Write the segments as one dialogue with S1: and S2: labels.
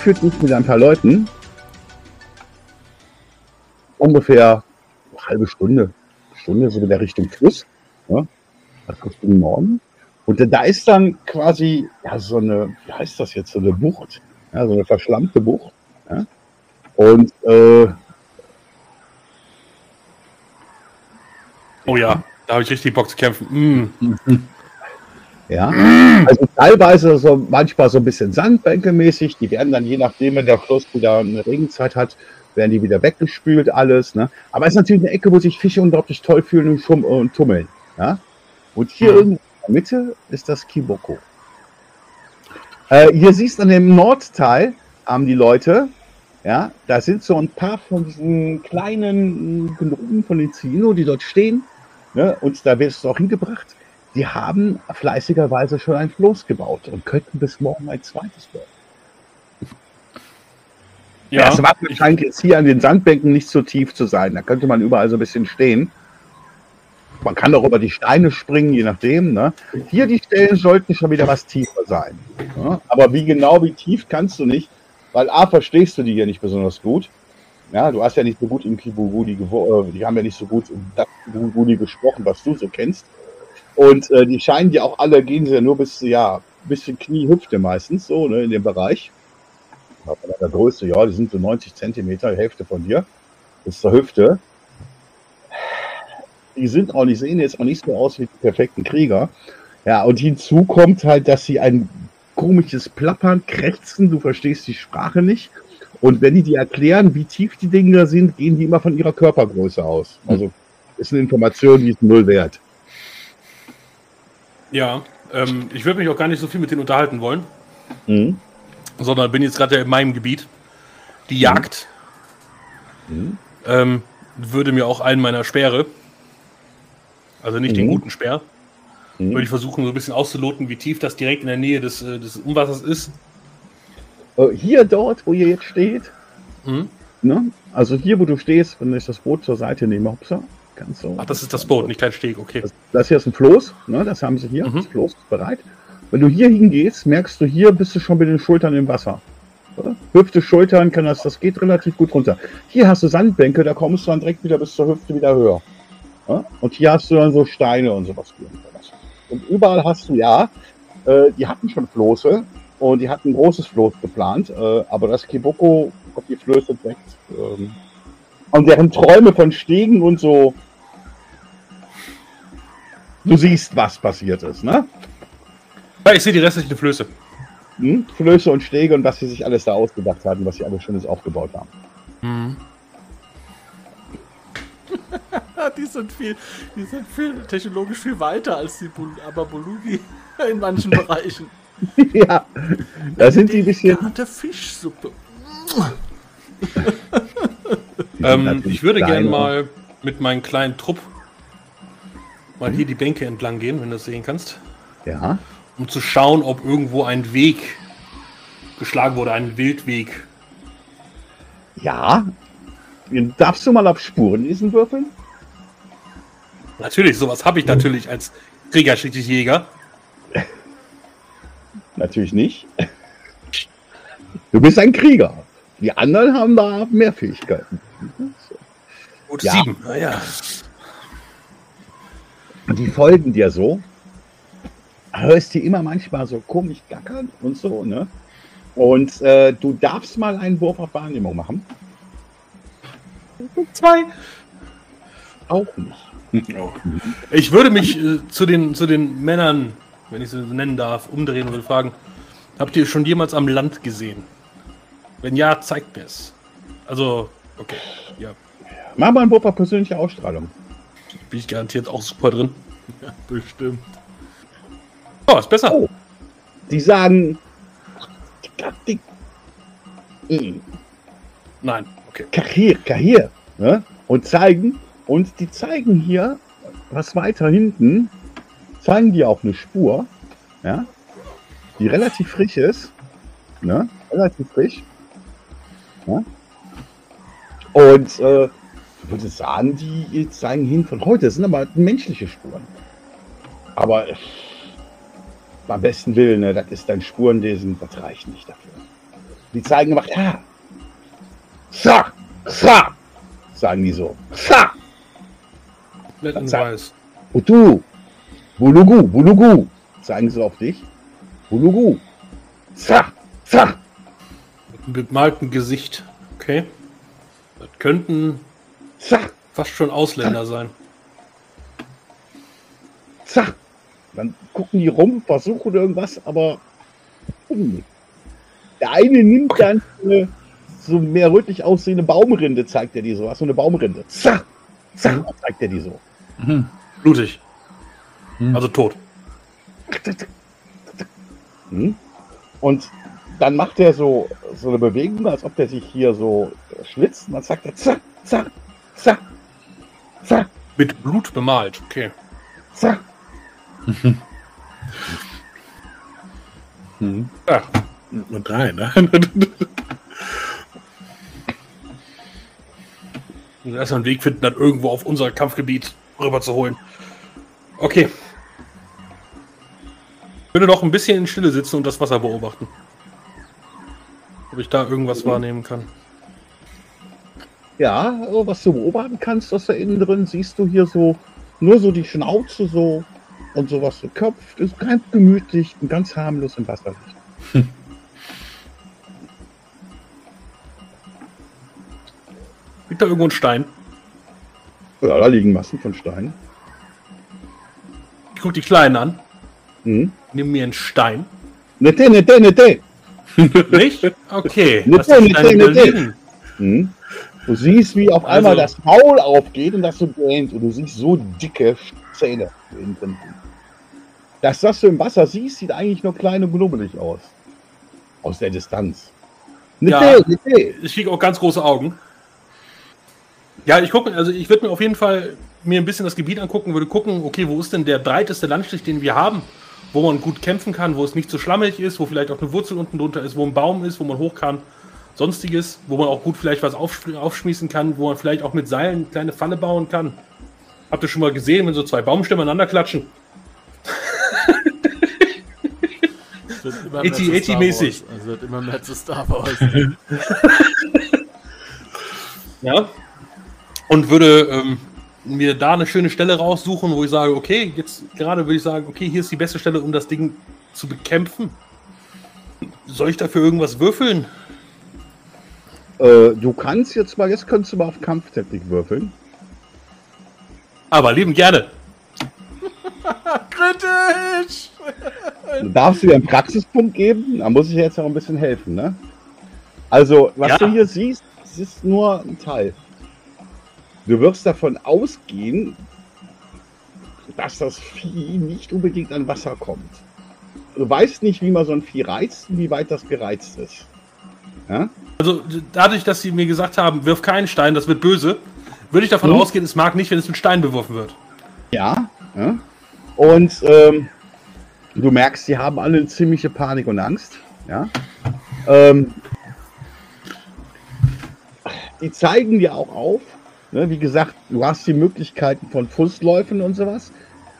S1: Führt mich mit ein paar Leuten ungefähr eine halbe Stunde, Stunde so in der Richtung Fluss, ja, Richtung Norden. Und da ist dann quasi ja, so eine, wie heißt das jetzt, so eine Bucht, ja, so eine verschlammte Bucht. Ja. Und äh,
S2: Oh ja, da habe ich richtig Bock zu kämpfen. Mm.
S1: Ja, also teilweise so manchmal so ein bisschen sandbänkemäßig. Die werden dann, je nachdem, wenn der Fluss wieder eine Regenzeit hat, werden die wieder weggespült, alles. Ne? Aber es ist natürlich eine Ecke, wo sich Fische unglaublich toll fühlen und, schum und tummeln. Ja? Und hier irgendwo in der Mitte ist das Kiboko. Äh, hier siehst du an dem Nordteil, haben die Leute, ja, da sind so ein paar von diesen kleinen Gnomen von den Zino, die dort stehen. Ne? Und da wirst du auch hingebracht die haben fleißigerweise schon ein Floß gebaut und könnten bis morgen ein zweites bauen.
S2: Ja,
S1: das Wasser scheint jetzt hier an den Sandbänken nicht so tief zu sein. Da könnte man überall so ein bisschen stehen. Man kann auch über die Steine springen, je nachdem. Ne? Hier die Stellen sollten schon wieder was tiefer sein. Ja? Aber wie genau, wie tief kannst du nicht, weil A, verstehst du die hier nicht besonders gut. Ja, du hast ja nicht so gut im Kibugudi, äh, die haben ja nicht so gut im Kibugudi gesprochen, was du so kennst. Und äh, die scheinen ja auch alle, gehen sie ja nur bis, ja, bis in Knie, Hüfte meistens, so, ne, in dem Bereich. Aber Von der Größe, ja, die sind so 90 Zentimeter, Hälfte von dir, bis zur Hüfte. Die sind auch nicht, sehen jetzt auch nicht so aus wie die perfekten Krieger. Ja, und hinzu kommt halt, dass sie ein komisches Plappern, Krächzen, du verstehst die Sprache nicht. Und wenn die dir erklären, wie tief die Dinge da sind, gehen die immer von ihrer Körpergröße aus. Also ist eine Information, die ist null wert.
S2: Ja ähm, ich würde mich auch gar nicht so viel mit denen unterhalten wollen,
S1: Mhm.
S2: sondern bin jetzt gerade in meinem Gebiet. Die Jagd
S1: Mhm.
S2: ähm, würde mir auch einen meiner Speere, also nicht den
S1: Mhm.
S2: guten Speer,
S1: Mhm.
S2: würde ich versuchen, so ein bisschen auszuloten, wie tief das direkt in der Nähe des, äh, des Umwassers ist.
S1: Äh, Hier, dort, wo ihr jetzt steht,
S2: Mhm.
S1: ne? also hier, wo du stehst, wenn ich das Boot zur Seite nehme, hopsa, ganz so.
S2: Ach, das ist das Boot, nicht dein Steg, okay.
S1: Das, das hier ist ein Floß, ne? das haben sie hier,
S2: Mhm.
S1: das Floß ist bereit. Wenn du hier hingehst, merkst du, hier bist du schon mit den Schultern im Wasser. Oder? Hüfte, Schultern, kann das, das geht relativ gut runter. Hier hast du Sandbänke, da kommst du dann direkt wieder bis zur Hüfte wieder höher. Ja? Und hier hast du dann so Steine und sowas. Und überall hast du, ja, äh, die hatten schon Floße und die hatten ein großes Floß geplant, äh, aber das Kiboko auf die Flöße weg. Ähm, und deren Träume von Stegen und so. Du siehst, was passiert ist, ne?
S2: Ja, ich sehe die restlichen Flöße.
S1: Hm? Flöße und Stege und was sie sich alles da ausgedacht hatten, was sie alles Schönes aufgebaut haben.
S2: Mhm.
S3: die sind viel, die sind viel technologisch viel weiter als die Bul Ababulugi in manchen Bereichen.
S1: ja, da sind die ein bisschen.
S3: Garte Fischsuppe.
S2: Ähm,
S1: natürlich
S2: ich würde gerne mal mit meinem kleinen Trupp mal hier die Bänke entlang gehen, wenn du das sehen kannst,
S1: Ja,
S2: um zu schauen, ob irgendwo ein Weg geschlagen wurde, ein Wildweg.
S1: ja. Darfst du mal auf Spurenlesen würfeln?
S2: Natürlich, sowas habe ich natürlich als Krieger-Jäger.
S1: Natürlich nicht. Du bist ein Krieger. Die anderen haben da mehr Fähigkeiten.
S2: Gut,
S1: Ja.
S2: sieben. Naja.
S1: Und die folgen dir so. hörst die immer manchmal so komisch gackern und so, ne? Und äh, du darfst mal einen Wurf auf Wahrnehmung machen.
S3: Zwei.
S1: Auch nicht.
S2: Ich würde mich äh, zu, den, zu den Männern, wenn ich sie so nennen darf, umdrehen und fragen, habt ihr schon jemals am Land gesehen? Wenn ja, zeigt mir es. Also, okay, ja,
S1: Mach mal einen Wurf auf persönliche Ausstrahlung.
S2: Bin ich garantiert auch super drin.
S3: Ja, bestimmt.
S2: Oh, ist besser.
S1: Oh. Die sagen. "Dick, mm,
S2: Nein, okay.
S1: Kahir, Kahir. Ne? Und zeigen. Und die zeigen hier, was weiter hinten, zeigen die auch eine Spur. Ja? Die relativ frisch ist. Ne? Relativ frisch. Ja? Und äh, ich würde sagen, die zeigen hin von heute. Das sind aber menschliche Spuren. Aber äh, beim besten Willen, ne, das ist dein Spurenlesen, das reicht nicht dafür. Die zeigen einfach, ja. Sa, sa, sagen die so. Sa,
S2: weiß.
S1: Utu, Bulugu, Bulugu, zeigen sie auf dich. Bulugu, sa, sa.
S2: Mit bemaltem Gesicht. Okay. Das könnten fast schon Ausländer sein.
S1: zack. Dann gucken die rum, versuchen irgendwas, aber der eine nimmt dann eine so mehr rötlich aussehende Baumrinde, zeigt er die so. Was so eine Baumrinde. Zack, zack, zeigt er die so.
S2: Blutig.
S3: Hm.
S2: Also tot.
S1: Hm? Und dann macht er so, so eine Bewegung, als ob der sich hier so schlitzt. Und dann sagt er zack, zack, zack, zack,
S2: Mit Blut bemalt. Okay.
S1: zack.
S2: Ja.
S3: Und drei, ne?
S2: Wir müssen erstmal einen Weg finden, dann irgendwo auf unser Kampfgebiet rüber zu holen. Okay. Ich würde noch ein bisschen in Stille sitzen und das Wasser beobachten. Ob ich da irgendwas wahrnehmen kann.
S1: Ja, also was du beobachten kannst aus da innen drin, siehst du hier so nur so die Schnauze so und sowas so köpft. Ist ganz gemütlich und ganz harmlos im Wasser.
S2: Liegt da irgendwo ein Stein?
S1: Ja, da liegen Massen von Steinen.
S2: Ich gucke die Kleinen an.
S1: Hm.
S2: Nimm mir einen Stein.
S1: Nette, nette, nette.
S2: Nicht? Okay. Wieder
S1: nicht
S2: liegen.
S1: Hm. Du siehst, wie auf einmal
S2: Also-
S1: das Maul aufgeht und das so gähnt und du siehst so dicke Zähne drin. Dass das du im Wasser siehst, sieht eigentlich nur klein und knubbelig aus. Aus der Distanz.
S2: Ja.
S1: Nette, nette.
S2: Ich kriege auch ganz große Augen. Ja, ich gucke, also ich würde mir auf jeden Fall mir ein bisschen das Gebiet angucken, würde gucken, okay, wo ist denn der breiteste Landstrich, den wir haben, wo man gut kämpfen kann, wo es nicht so schlammig ist, wo vielleicht auch eine Wurzel unten drunter ist, wo ein Baum ist, wo man hoch kann, sonstiges, wo man auch gut vielleicht was aufsch- aufschmießen kann, wo man vielleicht auch mit Seilen eine kleine Falle bauen kann. Habt ihr schon mal gesehen, wenn so zwei Baumstämme aneinander klatschen?
S3: Es wird immer
S2: Eti-
S3: mehr zu Star
S2: Eti-mäßig.
S3: Wars. Es wird immer mehr zu Star Wars.
S2: Ja. Und würde ähm, mir da eine schöne Stelle raussuchen, wo ich sage, okay, jetzt gerade würde ich sagen, okay, hier ist die beste Stelle, um das Ding zu bekämpfen. Soll ich dafür irgendwas würfeln?
S1: Äh, du kannst jetzt mal, jetzt könntest du mal auf Kampftechnik würfeln.
S2: Aber lieben gerne.
S3: Kritisch!
S1: Du darfst dir einen Praxispunkt geben, da muss ich dir jetzt auch ein bisschen helfen, ne? Also, was
S2: Ja.
S1: du hier siehst, das ist nur ein Teil. Du wirst davon ausgehen, dass das Vieh nicht unbedingt an Wasser kommt. Du weißt nicht, wie man so ein Vieh reizt und wie weit das gereizt ist. Ja?
S2: Also dadurch, dass sie mir gesagt haben, wirf keinen Stein, das wird böse, würde ich davon
S1: Hm?
S2: ausgehen, es mag nicht, wenn es mit Stein beworfen wird.
S1: Ja. ja. Und ähm, du merkst, sie haben alle ziemliche Panik und Angst. Ja. Ähm, die zeigen dir auch auf. Ne, wie gesagt, du hast die Möglichkeiten von Fußläufen und sowas.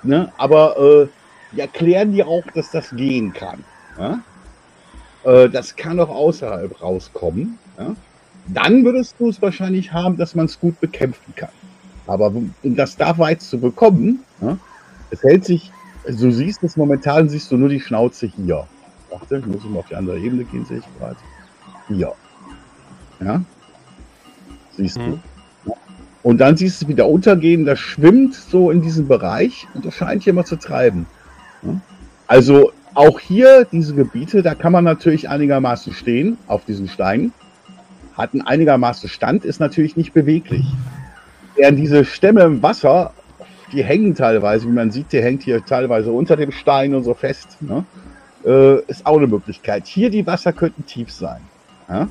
S1: Ne, aber äh, die erklären dir auch, dass das gehen kann. Ja? Äh, das kann auch außerhalb rauskommen. Ja? Dann würdest du es wahrscheinlich haben, dass man es gut bekämpfen kann. Aber um das da weit zu bekommen, ja, es hält sich du siehst es momentan, siehst du nur die Schnauze hier. Warte, ich muss mal auf die andere Ebene gehen, sehe ich gerade. Hier. Ja? Siehst
S2: Mhm.
S1: du. Und dann siehst du wieder untergehen, das schwimmt so in diesem Bereich und das scheint hier mal zu treiben. Ja? Also auch hier diese Gebiete, da kann man natürlich einigermaßen stehen auf diesen Steinen. Hat einen einigermaßen Stand, ist natürlich nicht beweglich. Während diese Stämme im Wasser, die hängen teilweise, wie man sieht, die hängt hier teilweise unter dem Stein und so fest. Ne? Äh, ist auch eine Möglichkeit. Hier die Wasser könnten tief sein. Ja?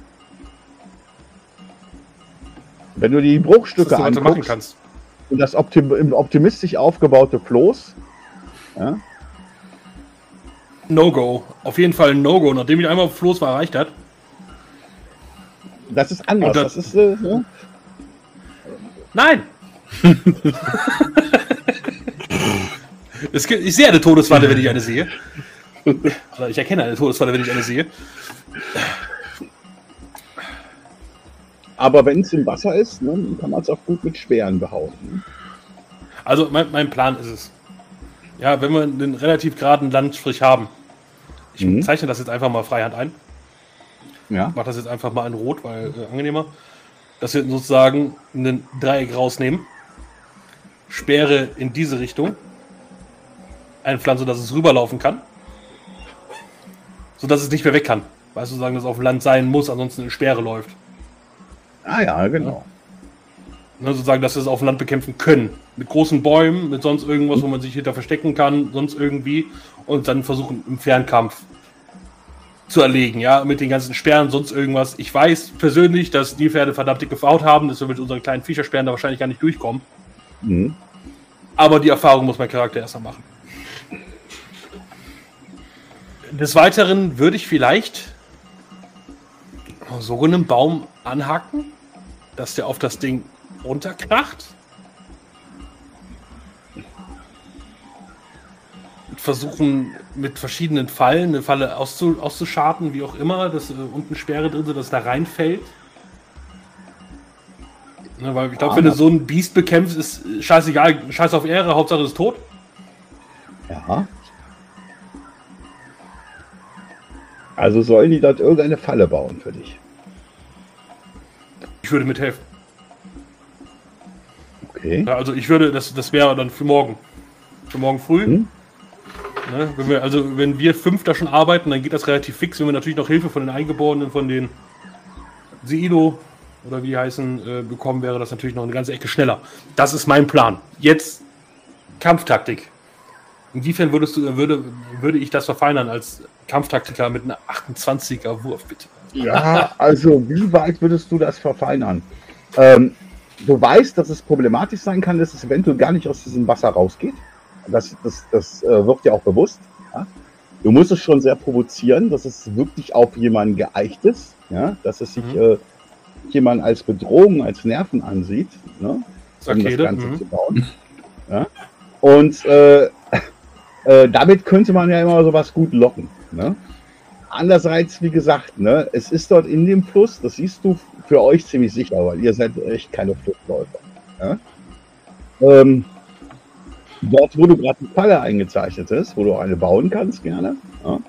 S1: Wenn du die Bruchstücke
S2: machen
S1: anguckst
S2: kannst.
S1: und das optim im optimistisch aufgebaute Floß, ja,
S2: No-Go. Auf jeden Fall ein No-Go. Nachdem ich einmal auf Floß erreicht hat.
S1: das ist anders.
S2: Das-
S1: Das ist, äh, ja.
S2: Nein! es gibt, ich sehe eine Todesfalle, wenn ich eine sehe. Oder ich erkenne eine Todesfalle, wenn ich eine sehe.
S1: Aber wenn es im Wasser ist, ne, kann man es auch gut mit Speeren behaupten.
S2: Also mein, mein Plan ist es. Ja, wenn wir einen relativ geraden Landstrich haben. Ich
S1: Mhm.
S2: zeichne das jetzt einfach mal freihand ein.
S1: Ja.
S2: Mach das jetzt einfach mal in Rot, weil äh, angenehmer. Dass wir sozusagen ein Dreieck rausnehmen. Sperre in diese Richtung. Einpflanzen, sodass es rüberlaufen kann. Sodass es nicht mehr weg kann. Weißt du, sagen, dass es auf dem Land sein muss, ansonsten eine Sperre läuft.
S1: Ah ja, genau.
S2: Ne, sozusagen, dass wir es auf dem Land bekämpfen können. Mit großen Bäumen, mit sonst irgendwas, wo man sich hinter verstecken kann, sonst irgendwie. Und dann versuchen im Fernkampf zu erlegen, ja, mit den ganzen Sperren, sonst irgendwas. Ich weiß persönlich, dass die Pferde verdammt dicke Haut haben, dass wir mit unseren kleinen Viechersperren da wahrscheinlich gar nicht durchkommen.
S1: Mhm.
S2: Aber die Erfahrung muss mein Charakter erst mal machen. Des Weiteren würde ich vielleicht so einen Baum anhaken, dass der auf das Ding runterkracht. Versuchen mit verschiedenen Fallen eine Falle auszu auszuscharten, wie auch immer, dass äh, unten Sperre drin sind, dass da reinfällt. Ne, weil ich glaube,
S1: Ah,
S2: wenn du so ein Biest bekämpfst, ist äh, scheißegal, scheiß auf Ehre, Hauptsache ist tot.
S1: Ja. Also sollen die dort irgendeine Falle bauen für dich.
S2: Ich würde mithelfen.
S1: Okay.
S2: Ja, also ich würde, das, das wäre dann für morgen. Für morgen früh.
S1: Hm.
S2: Ne, wenn wir, also wenn wir fünf da schon arbeiten, dann geht das relativ fix. Wenn wir natürlich noch Hilfe von den Eingeborenen, von den Seilo oder wie die heißen, äh, bekommen, wäre das natürlich noch eine ganze Ecke schneller. Das ist mein Plan. Jetzt Kampftaktik. Inwiefern würdest du, würde, würde ich das verfeinern als Kampftaktiker mit einer 28er Wurf, bitte?
S1: Ja, also wie weit würdest du das verfeinern? Ähm, du weißt, dass es problematisch sein kann, dass es eventuell gar nicht aus diesem Wasser rausgeht. Das, das, das äh, wird dir auch bewusst. Ja? Du musst es schon sehr provozieren, dass es wirklich auf jemanden geeicht ist, ja? dass es sich
S2: Mhm.
S1: äh, jemand als Bedrohung, als Nerven ansieht, ne? um das Ganze
S2: mhm.
S1: zu bauen. Ja? Und äh, äh, damit könnte man ja immer sowas gut locken. Ne? Andererseits, wie gesagt, ne, es ist dort in dem Fluss, das siehst du für euch ziemlich sicher, weil ihr seid echt keine Flussläufer. Ja? Ähm, dort, wo du gerade die Falle eingezeichnet ist, wo du eine bauen kannst, gerne, ja?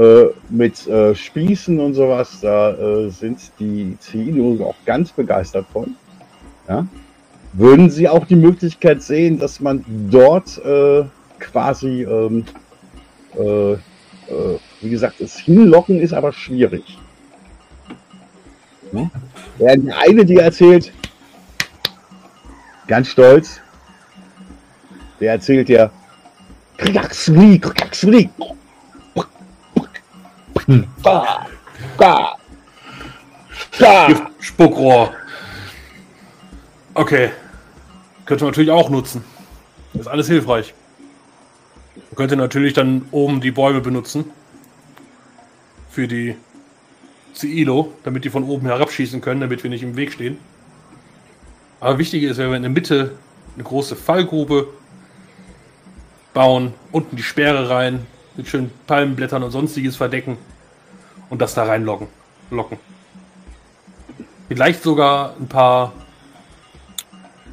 S1: äh, mit äh, Spießen und sowas, da äh, sind die Ziele auch ganz begeistert von. Ja? Würden sie auch die Möglichkeit sehen, dass man dort äh, quasi ähm, äh, äh, wie gesagt, das Hinlocken ist aber schwierig. Hm? Während der eine dir erzählt, ganz stolz, der erzählt ga.
S2: Gift- Spuckrohr. Okay. Könnte man natürlich auch nutzen. Das ist alles hilfreich. Man könnte natürlich dann oben die Bäume benutzen. Für die Ziilo, damit die von oben herabschießen können, damit wir nicht im Weg stehen. Aber wichtig ist, wenn wir in der Mitte eine große Fallgrube bauen, unten die Sperre rein, mit schönen Palmenblättern und sonstiges verdecken und das da reinlocken. Locken. Vielleicht sogar ein paar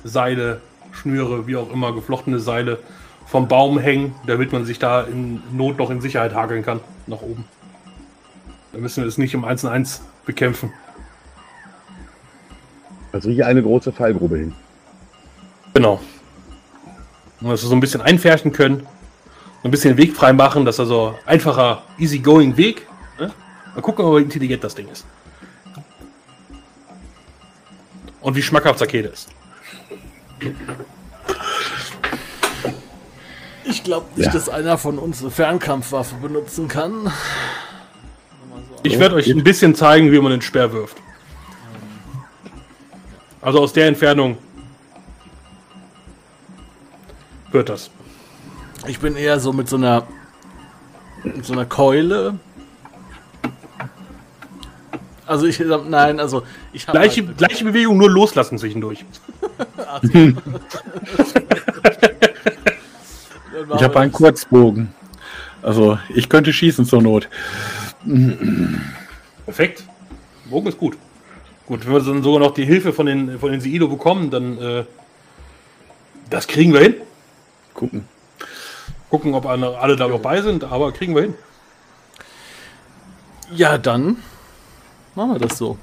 S2: Seile, Schnüre, wie auch immer, geflochtene Seile vom Baum hängen, damit man sich da in Not noch in Sicherheit hageln kann, nach oben. Da müssen wir es nicht im 1-1 bekämpfen.
S1: Also hier eine große Fallgrube hin.
S2: Genau. Und dass wir so ein bisschen einfärchen können, so ein bisschen Weg frei machen, dass also einfacher, easy-going Weg. Ne? Mal gucken, wie intelligent das Ding ist. Und wie schmackhaft Sakete ist.
S3: Ich glaube nicht,
S1: Ja.
S3: dass einer von uns eine Fernkampfwaffe benutzen kann.
S2: Ich werde euch ein bisschen zeigen, wie man den Speer wirft. Also aus der Entfernung wird das.
S3: Ich bin eher so mit so einer mit so einer Keule. Also ich nein, also ich habe
S2: Gleiche, gleiche Bewegung, nur loslassen zwischendurch.
S4: Ich habe einen Kurzbogen. Also ich könnte schießen zur Not.
S2: Perfekt. Bogen ist gut. Gut, wenn wir dann sogar noch die Hilfe von den, von den Seido bekommen, dann äh, das kriegen wir hin.
S4: Gucken.
S2: Gucken, ob alle, alle da dabei sind, aber kriegen wir hin.
S3: Ja, dann machen wir das so.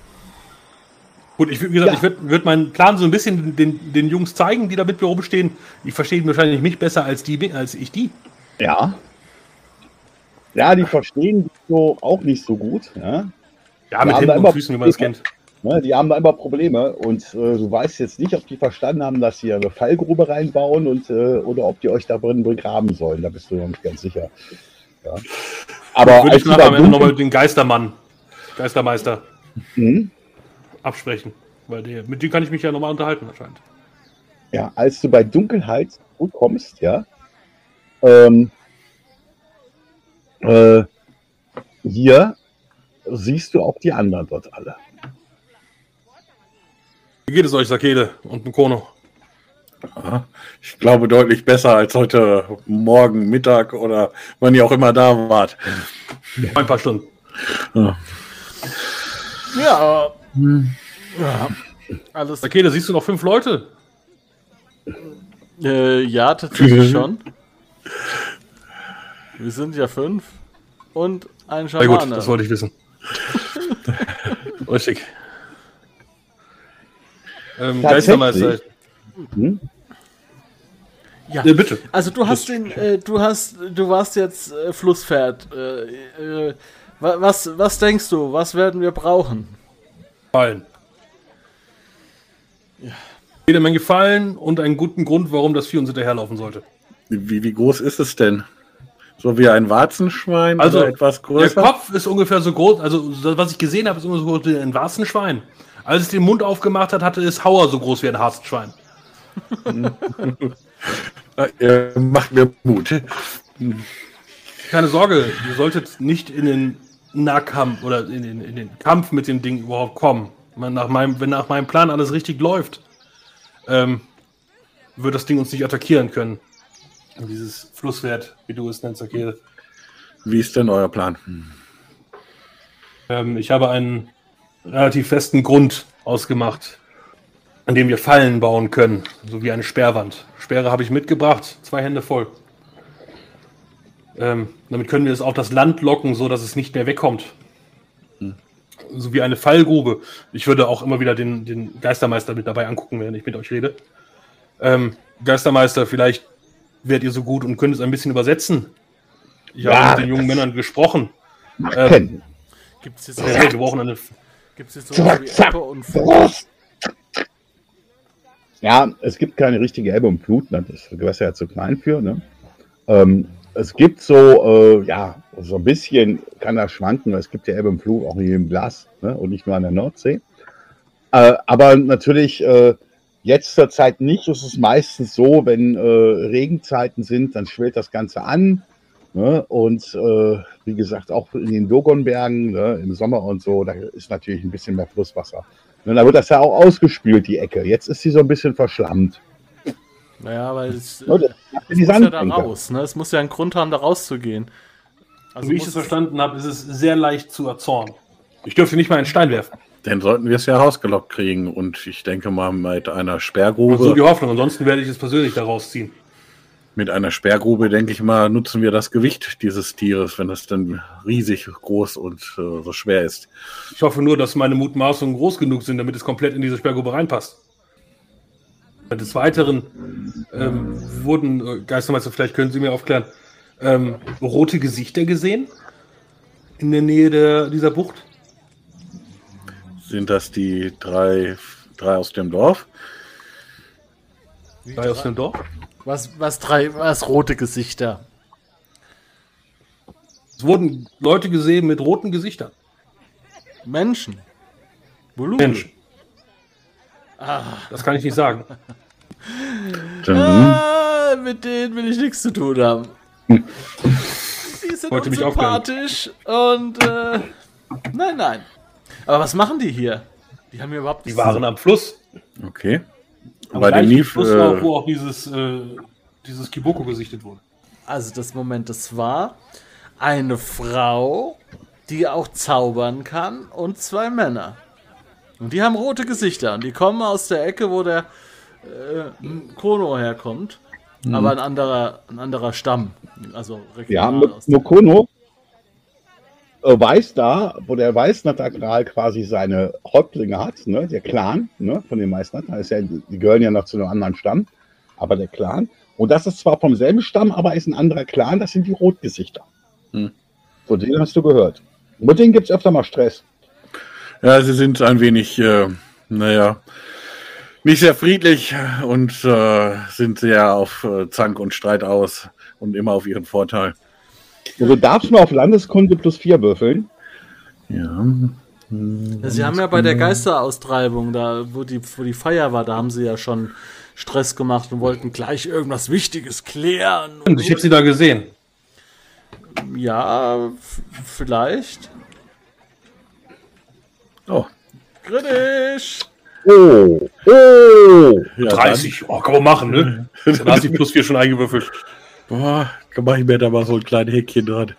S2: Gut, ich, wie gesagt,
S1: Ja.
S2: ich würde würd meinen Plan so ein bisschen den, den Jungs zeigen, die da mit mir rumstehen. Die verstehen wahrscheinlich mich besser als, die, als ich die.
S1: Ja. Ja, die verstehen so auch nicht so gut. Ja?
S2: Ja, mit Händen und Füßen, wie man das kennt.
S1: Ne, die haben da immer Probleme und äh, du weißt jetzt nicht, ob die verstanden haben, dass sie eine Fallgrube reinbauen und äh, oder ob die euch da drin begraben sollen. Da bist du noch nicht ganz sicher. Ja. Aber
S2: Würde ich nachher am Ende nochmal den Geistermann, Geistermeister
S1: Mhm.
S2: absprechen. Weil der, mit dem kann ich mich ja nochmal unterhalten anscheinend.
S1: ja, als du bei Dunkelheit kommst, ja, ähm, äh, hier siehst du auch die anderen dort alle.
S2: Wie geht es euch, Sakede und Nkono?
S4: Ja, Ich glaube deutlich besser als heute Morgen, Mittag oder wann ihr auch immer da wart.
S2: Ein paar Stunden.
S4: Ja.
S3: Ja, aber, ja alles.
S2: Sakede, siehst du noch fünf Leute?
S3: Äh, ja, tatsächlich schon. Wir sind ja fünf und ein
S2: Na gut,
S3: Schamane.
S2: das wollte ich wissen. Richtig. Ähm? Geistermeister.
S1: Hm?
S3: ja.
S2: Ja, bitte.
S3: Also du hast den, äh, du hast, du warst jetzt äh, Flusspferd. Äh, äh, wa- was, was denkst du? Was werden wir brauchen?
S2: Fallen. Jede Menge Fallen und einen guten Grund, warum das Vieh uns hinterherlaufen sollte.
S4: Wie, wie groß ist es denn? So wie ein Warzenschwein
S2: Also,
S4: oder etwas
S2: Der
S4: größer?
S2: Kopf ist ungefähr so groß, also was ich gesehen habe, ist ungefähr so groß wie ein Warzenschwein. Als es den Mund aufgemacht hat, hatte es Hauer so groß wie ein Warzenschwein.
S4: Ja, ihr macht mir Mut.
S2: Keine Sorge, ihr solltet nicht in den Nahkampf oder in den, in den Kampf mit dem Ding überhaupt kommen. Wenn nach meinem, wenn nach meinem Plan alles richtig läuft, ähm, wird das Ding uns nicht attackieren können. Dieses Flusswert, wie du es nennst, okay.
S4: Wie ist denn euer Plan?
S2: Ähm, ich habe einen relativ festen Grund ausgemacht, an dem wir Fallen bauen können, so wie eine Sperrwand. Sperre habe ich mitgebracht, zwei Hände voll. Ähm, damit können wir es auf das Land locken, so dass es nicht mehr wegkommt. So wie eine Fallgrube. Ich würde auch immer wieder den, den Geistermeister mit dabei angucken, während ich mit euch rede. Ähm, Geistermeister, vielleicht werdet ihr so gut und könnt es ein bisschen übersetzen. Ich
S1: Ja,
S2: habe mit den jungen Männern gesprochen. Ähm.
S3: Gibt es jetzt,
S2: Ja, wir brauchen eine
S3: gibt's jetzt sowas wie
S1: Zack,
S3: Ebbe und Flut?
S1: Ja, es gibt keine richtige Ebbe und Flut, ne? das Gewässer ja zu klein für. Ne? Ähm, es gibt so, äh, ja, so ein bisschen kann das schwanken. Es gibt ja Ebbe und Flut auch hier im Glas ne? und nicht nur an der Nordsee. Äh, aber natürlich äh, jetzt zur Zeit nicht. Es ist meistens so, wenn äh, Regenzeiten sind, dann schwellt das Ganze an. Ne? Und äh, wie gesagt, auch in den Dogonbergen ne? im Sommer und so, da ist natürlich ein bisschen mehr Flusswasser. Und da wird das ja auch ausgespült, die Ecke. Jetzt ist sie so ein bisschen verschlammt.
S3: Naja, weil es,
S1: Ne, das macht
S3: es
S1: die
S3: muss ja da raus. Ne? Es muss ja einen Grund haben, da rauszugehen. Also
S2: wie ich es verstanden habe, ist es sehr leicht zu erzornen. Ich dürfte nicht mal einen Stein werfen.
S4: Dann sollten wir es ja rausgelockt kriegen. Und ich denke mal, mit einer Sperrgrube.
S2: So die Hoffnung. Ansonsten werde ich es persönlich da rausziehen.
S4: Mit einer Sperrgrube, denke ich mal, nutzen wir das Gewicht dieses Tieres, wenn es dann riesig groß und äh, so schwer ist.
S2: Ich hoffe nur, dass meine Mutmaßungen groß genug sind, damit es komplett in diese Sperrgrube reinpasst. Des Weiteren ähm, wurden, äh, Geistermeister, vielleicht können Sie mir aufklären, ähm, rote Gesichter gesehen in der Nähe der, dieser Bucht.
S4: Sind das die drei, drei aus dem Dorf?
S2: Drei aus dem Dorf?
S3: Was, was drei, was rote Gesichter?
S2: Es wurden Leute gesehen mit roten Gesichtern.
S3: Menschen. Volumen.
S2: Menschen. Das kann ich nicht sagen.
S3: Ah, mit denen will ich nichts zu tun haben. Die sind
S2: Wollte mich
S3: sympathisch und äh, nein, nein. Aber was machen die hier? Die haben hier überhaupt
S2: Die waren am Fluss.
S4: okay.
S2: Am
S4: Bei
S2: Fluss war,
S4: äh,
S2: wo auch dieses, äh, dieses Kiboko gesichtet wurde.
S3: Also das Moment, das war eine Frau, die auch zaubern kann und zwei Männer. Und die haben rote Gesichter und die kommen aus der Ecke, wo der äh, Kono herkommt. Aber ein anderer, ein anderer Stamm. Also
S1: Ja,
S3: regional aus der-
S1: Mokono weiß da, wo der Weißnatterkral quasi seine Häuptlinge hat, ne, der Clan ne, von den Weißnatter, ist ja, die gehören ja noch zu einem anderen Stamm, aber der Clan. Und das ist zwar vom selben Stamm, aber ist ein anderer Clan, das sind die Rotgesichter.
S4: Hm.
S1: Von denen hast du gehört. Mit denen gibt es öfter mal Stress.
S4: Ja, sie sind ein wenig, äh, naja, nicht sehr friedlich und äh, sind sehr auf äh, Zank und Streit aus und immer auf ihren Vorteil.
S1: Also darfst du mal auf Landeskunde plus vier würfeln.
S4: Ja.
S3: Ja, Sie haben ja bei der Geisteraustreibung, da wo die, wo die Feier war, da haben sie ja schon Stress gemacht und wollten gleich irgendwas Wichtiges klären.
S2: Ich habe sie da gesehen.
S3: Ja, vielleicht.
S4: Oh,
S3: Kritisch!
S1: Oh, oh.
S4: ja,
S2: 30. Oh, kann man machen, ne? Dann hast du plus 4 schon eingewürfelt.
S4: Boah, dann mache ich mir da mal so ein kleines Häkchen dran.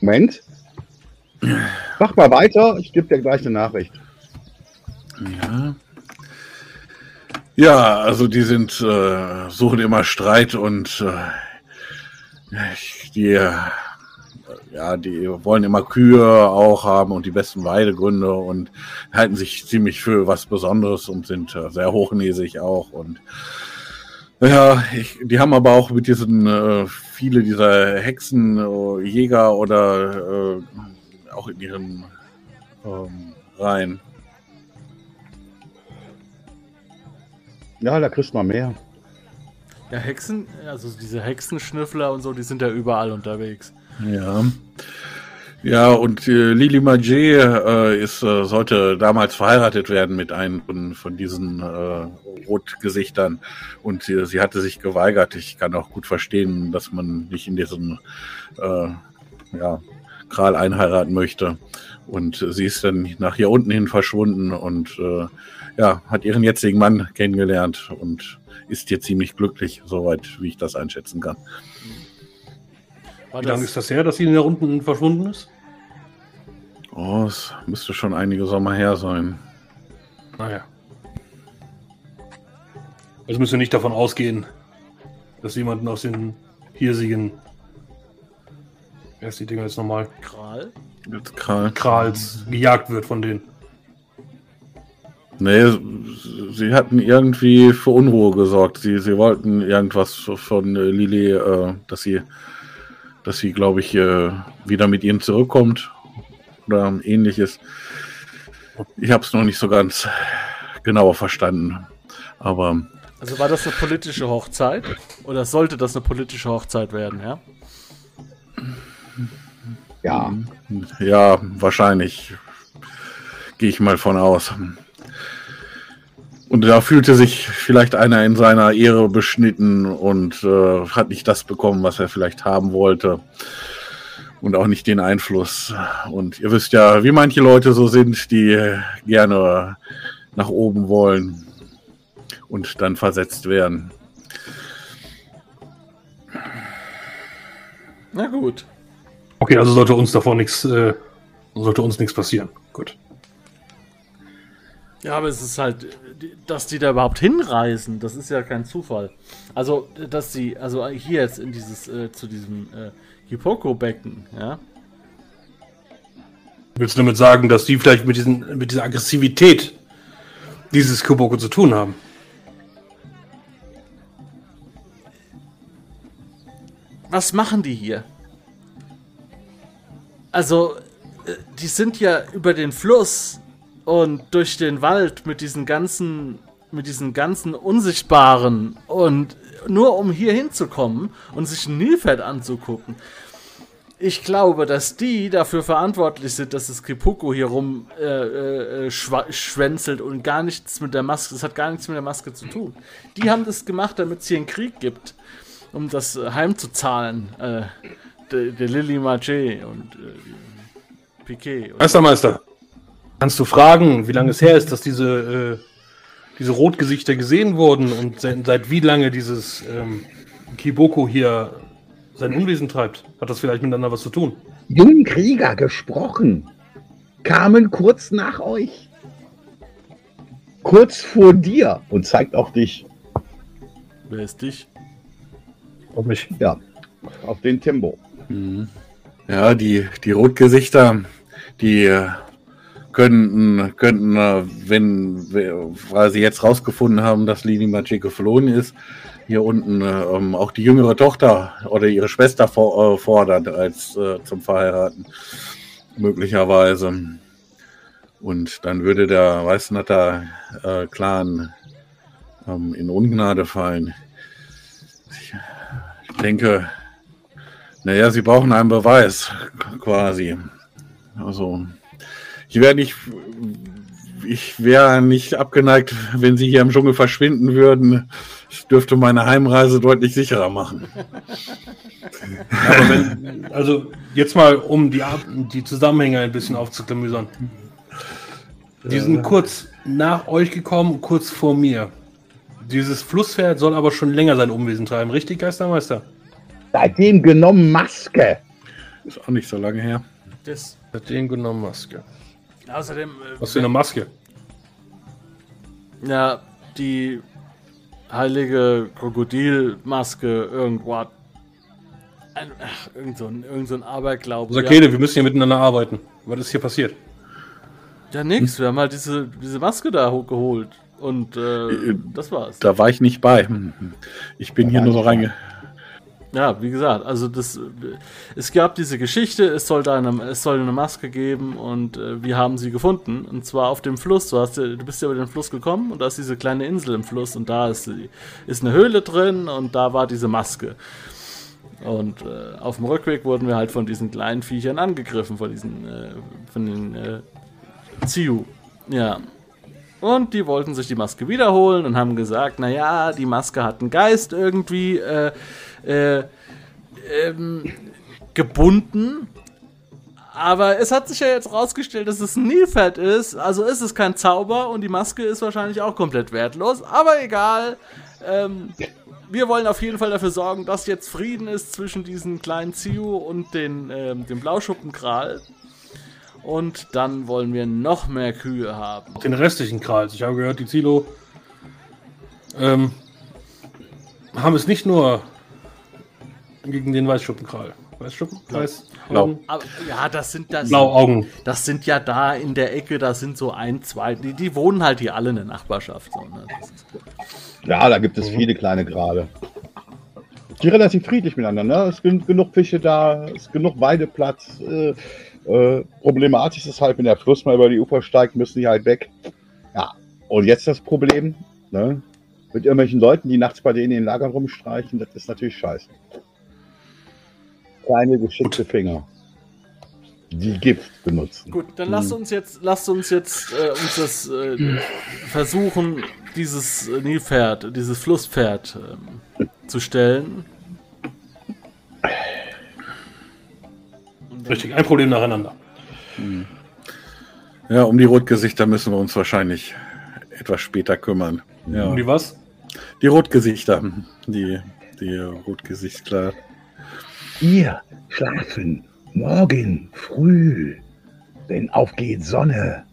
S1: Moment. Mach mal weiter, ich gebe dir gleich eine Nachricht.
S4: Ja. Ja, also die sind, äh, suchen immer Streit und äh, die, äh, ja, die wollen immer Kühe auch haben und die besten Weidegründe und halten sich ziemlich für was Besonderes und sind äh, sehr hochnäsig auch und ja, ich, die haben aber auch mit diesen äh, viele dieser Hexen, äh, Jäger oder äh, auch in ihren ähm, Reihen.
S1: Ja, da kriegst du mal mehr.
S3: Ja, Hexen, also diese Hexenschnüffler und so, die sind ja überall unterwegs.
S4: Ja. Ja, und äh, Lili Magie äh, ist, äh, sollte damals verheiratet werden mit einem von, von diesen äh, Rotgesichtern. Und äh, sie hatte sich geweigert. Ich kann auch gut verstehen, dass man nicht in diesen äh, ja, Kral einheiraten möchte. Und sie ist dann nach hier unten hin verschwunden und äh, ja, hat ihren jetzigen Mann kennengelernt und ist hier ziemlich glücklich, soweit wie ich das einschätzen kann.
S3: War
S2: Wie lange ist das her, dass sie da unten verschwunden ist?
S4: Oh, es müsste schon einige Sommer her sein.
S2: Naja. Also müssen wir nicht davon ausgehen, dass jemanden aus den hiesigen. Wer ist die Dinger jetzt nochmal?
S3: Kral?
S4: Jetzt Karl.
S2: Krals gejagt wird von denen.
S4: Nee, sie hatten irgendwie für Unruhe gesorgt. Sie, sie wollten irgendwas von Lili, äh, dass sie, dass sie, glaube ich, äh, wieder mit ihnen zurückkommt oder ähnliches. Ich habe es noch nicht so ganz genauer verstanden. Aber
S3: Also war das eine politische Hochzeit? Oder sollte das eine politische Hochzeit werden, ja?
S1: Ja,
S4: ja, wahrscheinlich gehe ich mal von aus. Und da fühlte sich vielleicht einer in seiner Ehre beschnitten und äh, hat nicht das bekommen, was er vielleicht haben wollte. Und auch nicht den Einfluss. Und ihr wisst ja, wie manche Leute so sind, die gerne nach oben wollen und dann versetzt werden.
S3: Na gut.
S2: Okay, also sollte uns davon nichts, äh, sollte uns nichts passieren. Gut.
S3: Ja, aber es ist halt, dass die da überhaupt hinreisen, das ist ja kein Zufall. Also, dass sie, also hier jetzt in dieses, äh, zu diesem äh, Hippoko-Becken, ja.
S2: Willst du damit sagen, dass die vielleicht mit, diesen, mit dieser Aggressivität dieses Kuboko zu tun haben?
S3: Was machen die hier? Also, äh, die sind ja über den Fluss und durch den Wald mit diesen ganzen, mit diesen ganzen Unsichtbaren und nur um hier hinzukommen und sich Nilpferd anzugucken. Ich glaube, dass die dafür verantwortlich sind, dass das Kipuko hier rum äh, äh, schwa- schwänzelt und gar nichts mit der Maske, das hat gar nichts mit der Maske zu tun. Die haben das gemacht, damit es hier einen Krieg gibt, um das äh, heimzuzahlen. Äh, der, der Lily Marché und äh, Piquet.
S2: Meistermeister, kannst du fragen, wie lange es her ist, dass diese, äh, diese Rotgesichter gesehen wurden und seit, seit wie lange dieses ähm, Kiboko hier sein Unwesen treibt? Hat das vielleicht miteinander was zu tun?
S1: Jungen Krieger gesprochen. Kamen kurz nach euch. Kurz vor dir. Und zeigt auch dich.
S3: wer ist dich?
S2: Auf mich.
S1: Ja. Auf den Timbo.
S4: Ja, die, die Rotgesichter, die äh, könnten, könnten äh, wenn, we- weil sie jetzt rausgefunden haben, dass Lini Magic geflohen ist, hier unten äh, ähm, auch die jüngere Tochter oder ihre Schwester for, äh, fordern als äh, zum Verheiraten. Möglicherweise. Und dann würde der Weißnatter äh, Clan ähm, in Ungnade fallen. Ich denke, naja, sie brauchen einen Beweis, quasi. Also, ich wäre nicht, ich wäre nicht abgeneigt, wenn sie hier im Dschungel verschwinden würden. Das dürfte meine Heimreise deutlich sicherer machen.
S2: Aber wenn, also jetzt mal, um die, die Zusammenhänge ein bisschen aufzuklamüsern. Die sind kurz nach euch gekommen, kurz vor mir. Dieses Flusspferd soll aber schon länger sein Unwesen treiben, richtig, Geistermeister?
S1: Seitdem genommen Maske.
S4: Ist auch nicht so lange her.
S3: Das.
S2: Hat den genommen Maske.
S3: Außerdem, äh,
S2: Was für eine Maske?
S3: ja, die heilige Krokodilmaske irgendwas. Ein, ach, irgend so ein, irgend so ein Aberglaube.
S2: Sakede, wir müssen hier miteinander arbeiten. Was ist hier passiert?
S3: Ja, nix. Wir haben halt diese, diese Maske da hochgeholt. Und äh, das war's.
S4: Da war ich nicht bei. Ich bin hier nur so reinge.
S3: Ja, wie gesagt, also das, es gab diese Geschichte, es soll da eine, es soll eine Maske geben und äh, wir haben sie gefunden und zwar auf dem Fluss. Du hast, du bist ja über den Fluss gekommen und da ist diese kleine Insel im Fluss und da ist, ist eine Höhle drin und da war diese Maske. Und äh, auf dem Rückweg wurden wir halt von diesen kleinen Viechern angegriffen, von diesen, äh, von den äh, Ziu. Ja. Und die wollten sich die Maske wiederholen und haben gesagt, naja, die Maske hat einen Geist irgendwie äh, äh, ähm, gebunden. Aber es hat sich ja jetzt rausgestellt, dass es ein Nilpferd ist. Also ist es kein Zauber und die Maske ist wahrscheinlich auch komplett wertlos. Aber egal. Ähm, wir wollen auf jeden Fall dafür sorgen, dass jetzt Frieden ist zwischen diesen kleinen Ziu und den, ähm, dem Blauschuppenkral. Und dann wollen wir noch mehr Kühe haben.
S2: Den restlichen Krals. Ich habe gehört, die Zilo ähm, haben es nicht nur gegen den Weißschuppenkral. Weißschuppen? Weiß?
S4: Blau.
S2: Augen?
S3: Aber, ja, das sind das.
S2: Blauaugen.
S3: Das sind ja da in der Ecke, das sind so ein, zwei, die, die wohnen halt hier alle in der Nachbarschaft. So, ne?
S1: Ja, da gibt es viele kleine Grade. Die relativ friedlich miteinander. Ne? Es sind genug Fische da, es ist genug Weideplatz. Äh, äh, problematisch ist halt, wenn der Fluss mal über die Ufer steigt, müssen die halt weg. Ja, und jetzt das Problem, ne? mit irgendwelchen Leuten, die nachts bei denen in den Lagern rumstreichen, das ist natürlich scheiße. Kleine geschickte Finger, die Gift benutzen.
S3: Gut, dann lasst uns jetzt, lasst uns jetzt äh, uns das äh, versuchen, dieses äh, Nilpferd, dieses Flusspferd ähm, zu stellen.
S2: Richtig, ein Problem nacheinander.
S4: Ja, um die Rotgesichter müssen wir uns wahrscheinlich etwas später kümmern. Ja.
S2: Und die was?
S4: Die Rotgesichter. Die, die Rotgesichtler.
S1: Ihr schlafen morgen früh, wenn aufgeht Sonne,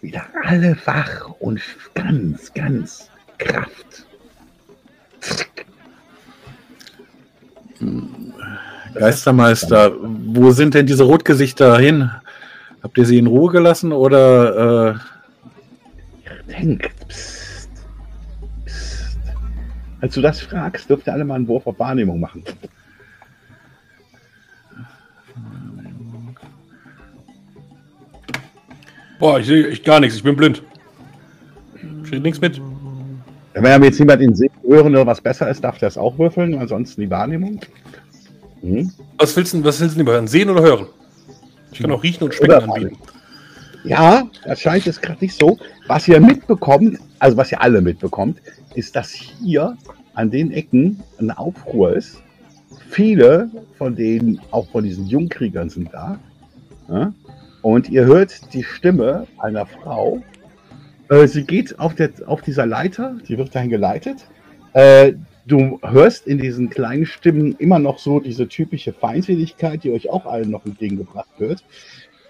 S1: wieder alle wach und ganz, ganz Kraft.
S4: Geistermeister, wo sind denn diese Rotgesichter hin? Habt ihr sie in Ruhe gelassen oder äh,
S1: Denkt, psst, psst. Als du das fragst, dürft ihr alle mal einen Wurf auf Wahrnehmung machen.
S2: Boah, ich sehe echt gar nichts. Ich bin blind. Krieg nichts mit.
S1: Wenn jetzt jemand in Sehen hören oder was besser ist, darf der es auch würfeln. Ansonsten die Wahrnehmung. Mhm.
S2: Was willst du, was willst du lieber hören? Sehen oder hören? Ich kann auch riechen und schmecken
S1: Oder
S2: anbieten.
S1: Ja, das scheint jetzt gerade nicht so. Was ihr mitbekommt, also was ihr alle mitbekommt, ist, dass hier an den Ecken ein Aufruhr ist. Viele von denen, auch von diesen Jungkriegern, sind da. Ja? Und ihr hört die Stimme einer Frau. Äh, sie geht auf, der, auf dieser Leiter, die wird dahin geleitet. Äh, du hörst in diesen kleinen Stimmen immer noch so diese typische Feindseligkeit, die euch auch allen noch entgegengebracht wird.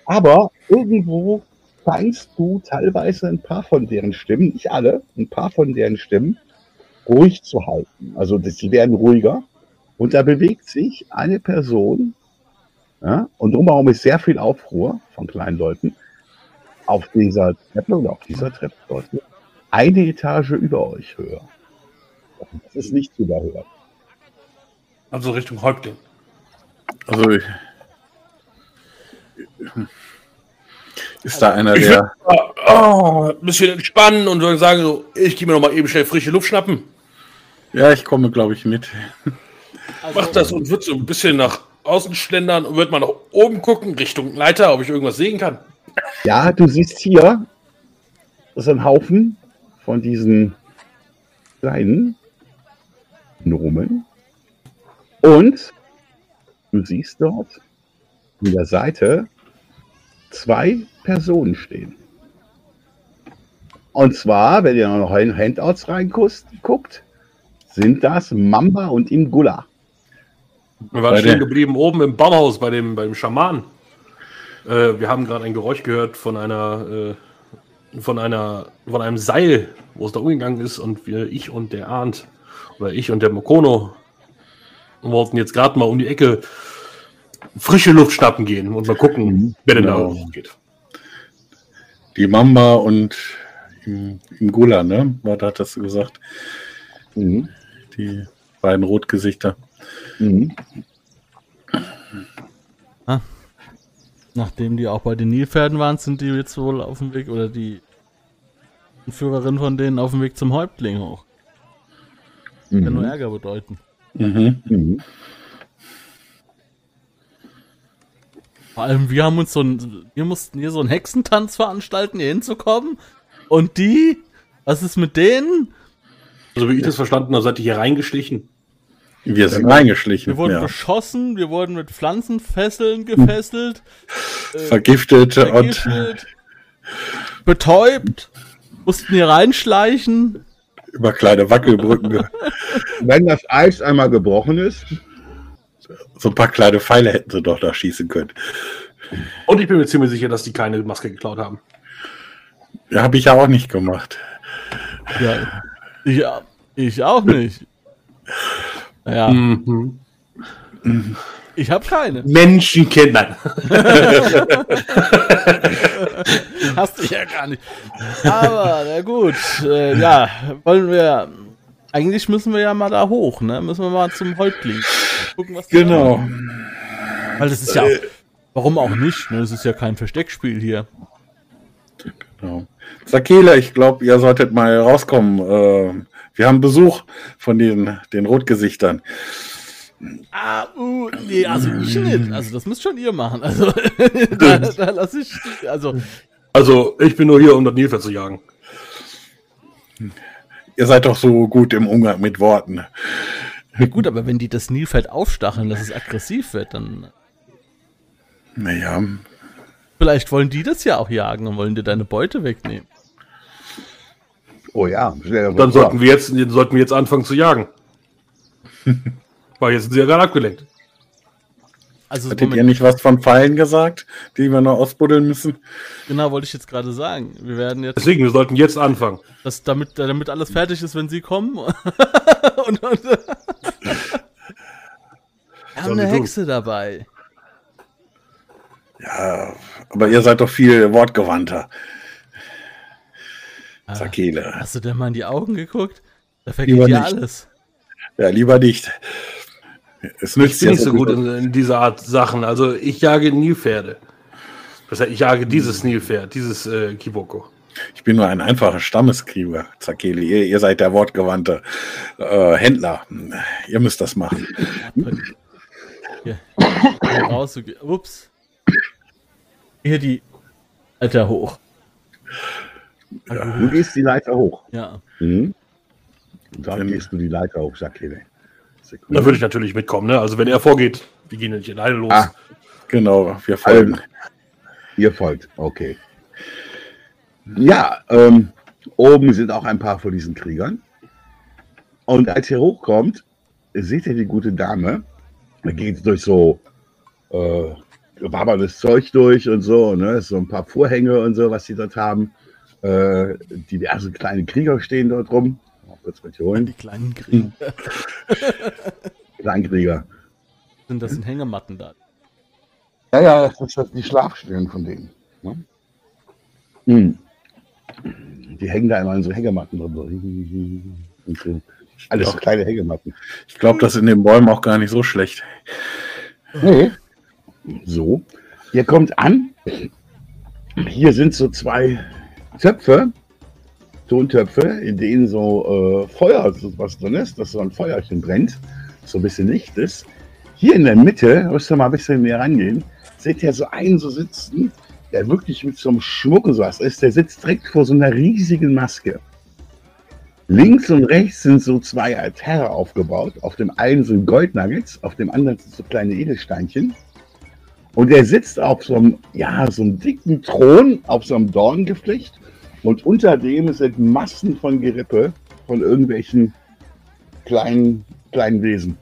S1: Aber irgendwo scheinst du teilweise ein paar von deren Stimmen, nicht alle, ein paar von deren Stimmen ruhig zu halten. Also sie werden ruhiger. Und da bewegt sich eine Person, ja, und drumherum ist sehr viel Aufruhr von kleinen Leuten, auf dieser Treppe oder auf dieser Treppe dort, eine Etage über euch höher. Das ist nicht zu überhören.
S2: Also Richtung Häuptling.
S4: also ich- ist da einer
S2: Ich
S4: der
S2: würde oh, ein bisschen entspannen und würde sagen, so, ich gehe mir noch mal eben schnell frische Luft schnappen.
S4: Ja, ich komme glaube ich mit.
S2: Mach das und wird so ein bisschen nach außen schlendern und wird mal nach oben gucken, Richtung Leiter, ob ich irgendwas sehen kann.
S1: Ja, du siehst hier, das ist ein Haufen von diesen kleinen Gnomen. Und du siehst dort an der Seite zwei Personen stehen. Und zwar, wenn ihr noch in Handouts reinguckt, guckt, sind das Mamba und Ingula.
S2: Wir waren
S4: Bei
S2: stehen geblieben oben im Baumhaus bei dem, beim Schaman. Äh, wir haben gerade ein Geräusch gehört von einer, äh, von einer, von einem Seil, wo es da umgegangen ist und wir, ich und der Arndt oder ich und der Mokono wollten jetzt gerade mal um die Ecke frische Luft schnappen gehen und mal gucken, wer denn
S4: Genau.
S2: da geht.
S4: Die Mamba und im, im Gula, ne? Was hat das gesagt?
S1: Mhm.
S4: Die beiden Rotgesichter.
S1: Mhm.
S3: Nachdem die auch bei den Nilpferden waren, sind die jetzt wohl auf dem Weg, oder die Führerin von denen auf dem Weg zum Häuptling hoch. Kann nur
S1: Mhm.
S3: Ärger bedeuten.
S4: Mhm.
S1: Mhm.
S3: Vor allem, wir haben uns so ein, wir mussten hier so einen Hexentanz veranstalten, hier hinzukommen. Und die, was ist mit denen?
S2: Also wie ich das verstanden habe, seid ihr hier reingeschlichen.
S4: Wir sind reingeschlichen.
S3: Wir wurden
S4: ja.
S3: beschossen, wir wurden mit Pflanzenfesseln gefesselt,
S4: vergiftet und
S3: vergiftet, betäubt, mussten hier reinschleichen.
S4: über kleine Wackelbrücken
S1: Wenn das Eis einmal gebrochen ist,
S4: so ein paar kleine Pfeile hätten sie doch da schießen können.
S2: Und ich bin mir ziemlich sicher, dass die keine Maske geklaut haben.
S4: Ja, habe ich ja auch nicht gemacht.
S3: Ja, ich, ich auch nicht. Ja,
S2: Mhm.
S3: ich habe keine.
S2: Menschen kennen. Nein.
S3: Hast du ja gar nicht. Aber, na gut. Äh, ja, wollen wir. Eigentlich müssen wir ja mal da hoch, ne? Müssen wir mal zum Häuptling. Gucken, was die da
S4: Genau.
S3: machen. Weil das ist ja. Auch, warum auch nicht? Ne? Das ist ja kein Versteckspiel hier.
S4: genau. Sakela, ich glaube, ihr solltet mal rauskommen. Äh, wir haben Besuch von den, den Rotgesichtern.
S3: Ah, uh, nee, also ich nicht. Also das müsst schon ihr machen. Also da, da lasse ich. Also,
S2: Also, ich bin nur hier, um das Nilpferd zu jagen.
S4: Ihr seid doch so gut im Umgang mit Worten.
S3: ja gut, aber wenn die das Nilpferd aufstacheln, dass es aggressiv wird, dann.
S4: Naja,
S3: Vielleicht wollen die das ja auch jagen und wollen dir deine Beute wegnehmen.
S1: Oh ja,
S2: Dann sollten wir jetzt, sollten wir jetzt anfangen zu jagen. Weil jetzt sind sie ja gerade abgelenkt.
S3: Also
S4: Hattet ihr nicht was von Pfeilen gesagt, die wir noch ausbuddeln müssen?
S3: genau wollte ich jetzt gerade sagen. Wir werden jetzt,
S2: Deswegen, wir sollten jetzt anfangen.
S3: das, damit, damit alles fertig ist, wenn sie kommen. und, und, wir haben eine
S2: tun?
S3: Hexe dabei.
S4: Ja, aber ihr seid doch viel wortgewandter.
S3: Ah,
S4: Sakele.
S3: Hast du denn mal in die Augen geguckt? Da vergeht
S4: Lieber
S3: ja
S4: nicht.
S3: alles.
S4: Ja, lieber nicht. Es
S2: Ich
S4: nützt
S2: bin
S4: ja
S2: nicht so gut in, in dieser Art Sachen. Also ich jage Nilpferde. Das heißt, ich jage dieses Nilpferd, dieses äh, Kiboko.
S4: Ich bin nur ein einfacher Stammeskrieger, Zakeli. Ihr, ihr seid der wortgewandte äh, Händler. Ihr müsst das machen.
S3: Hier. Hier raus. Ups. Hier die Alter hoch.
S1: Du gehst die Leiter hoch.
S3: Ja.
S1: Mhm. Und dann
S4: Wenn-
S1: gehst du die Leiter hoch, Sakele.
S2: Da würde ich natürlich mitkommen. Ne? Also wenn er vorgeht, wir gehen nicht alleine los.
S1: Ah.
S4: Genau, wir folgen.
S1: Also, ihr folgt, okay. Ja, ähm, oben sind auch ein paar von diesen Kriegern. Und als ihr hochkommt, seht ihr die gute Dame. Da geht durch so äh, wabernes Zeug durch und so, ne? So ein paar Vorhänge und so, was sie dort haben. Äh, diverse kleine Krieger stehen dort rum. Mal kurz mit hier holen.
S3: Die kleinen Krieger.
S1: Kleinkrieger.
S3: Sind das sind Hängematten da?
S1: Ja, ja, das ist die Schlafstellen von denen. Ne? Hm. Die hängen da immer in so Hängematten drin. so. Und so. Alles so kleine Hängematten.
S4: Ich glaube, das ist in den Bäumen auch gar nicht so schlecht.
S1: Nee. So. Ihr kommt an. Hier sind so zwei Töpfe, Tontöpfe, in denen so äh, Feuer, was drin ist, dass so ein Feuerchen brennt, so ein bisschen Licht ist. Hier in der Mitte, müsst ihr mal ein bisschen näher rangehen, seht ihr so einen so sitzen, der wirklich mit so einem Schmuck und sowas ist. Der sitzt direkt vor so einer riesigen Maske. Links und rechts sind so zwei Altäre aufgebaut. Auf dem einen sind Goldnuggets, auf dem anderen sind so kleine Edelsteinchen. Und er sitzt auf so einem, ja, so einem dicken Thron, auf so einem Dorngeflecht. Und unter dem sind Massen von Gerippe von irgendwelchen kleinen, kleinen Wesen.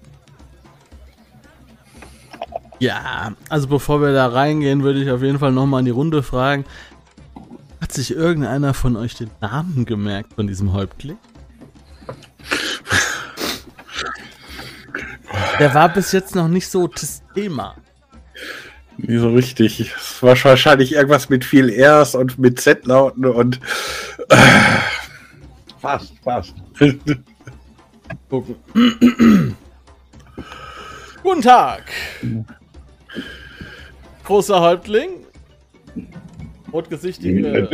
S3: Ja, also bevor wir da reingehen, würde ich auf jeden Fall nochmal in die Runde fragen. Hat sich irgendeiner von euch den Namen gemerkt von diesem Häuptling? Der war bis jetzt noch nicht so das Thema.
S4: Nicht so richtig. Es war wahrscheinlich irgendwas mit viel Rs und mit Z-Lauten und
S1: Fast, fast.
S3: Gucken. Guten Tag. Großer Häuptling. Rotgesichtige.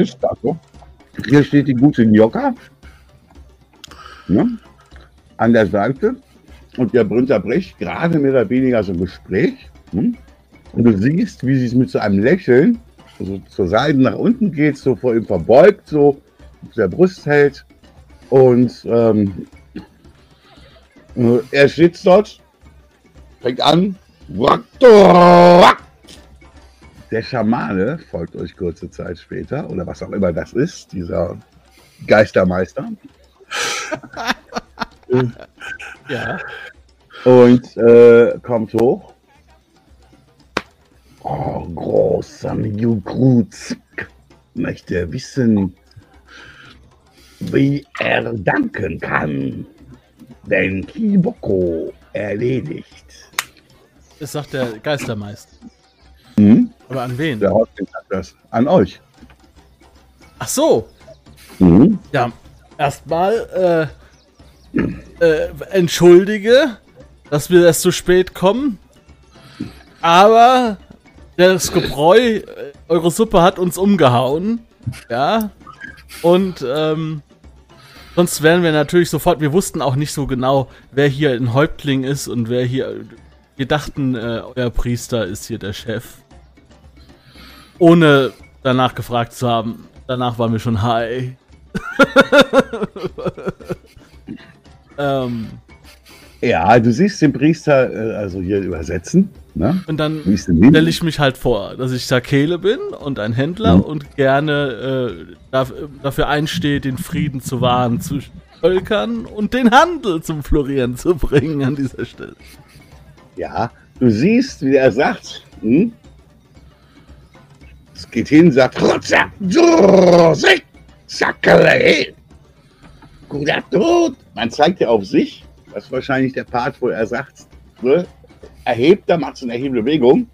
S1: Hier steht die gute Njoka. Ne? An der Seite. Und der Brünter bricht gerade mehr oder weniger so ein Gespräch. Ne? Und du siehst, wie sie es mit so einem Lächeln so zur Seite nach unten geht, so vor ihm verbeugt, so auf der Brust hält. Und ähm, äh, er steht dort, fängt an. Der Schamane folgt euch kurze Zeit später, oder was auch immer das ist, dieser Geistermeister.
S3: Ja.
S1: Und äh, kommt hoch. Oh, großer Jugruz möchte wissen, wie er danken kann, wenn Kiboko erledigt.
S3: Das sagt der Geistermeister.
S1: Hm?
S3: Aber an wen?
S1: Der Häuptling sagt das an euch.
S3: Ach so.
S1: Mhm.
S3: Ja, erstmal äh, äh, entschuldige, dass wir erst zu spät kommen. Aber das Gebräu, äh, eure Suppe hat uns umgehauen. Ja. Und ähm, sonst wären wir natürlich sofort, wir wussten auch nicht so genau, wer hier ein Häuptling ist und wer hier. Wir dachten, äh, euer Priester ist hier der Chef. Ohne danach gefragt zu haben. Danach waren wir schon high. ähm,
S1: Ja, du siehst den Priester äh, also hier übersetzen. Ne?
S3: und dann stelle ich mich halt vor, dass ich Sakele bin und ein Händler
S1: Mhm.
S3: und gerne äh, dafür einstehe, den Frieden zu wahren zwischen Völkern und den Handel zum Florieren zu bringen an dieser Stelle.
S1: Ja, du siehst, wie er sagt, hm? es geht hin, sagt, "Rotzer, Sackele, guter Tod. Man zeigt ja auf sich, das ist wahrscheinlich der Part, wo er sagt, ne? Erhebt, da macht so eine erhebende Bewegung.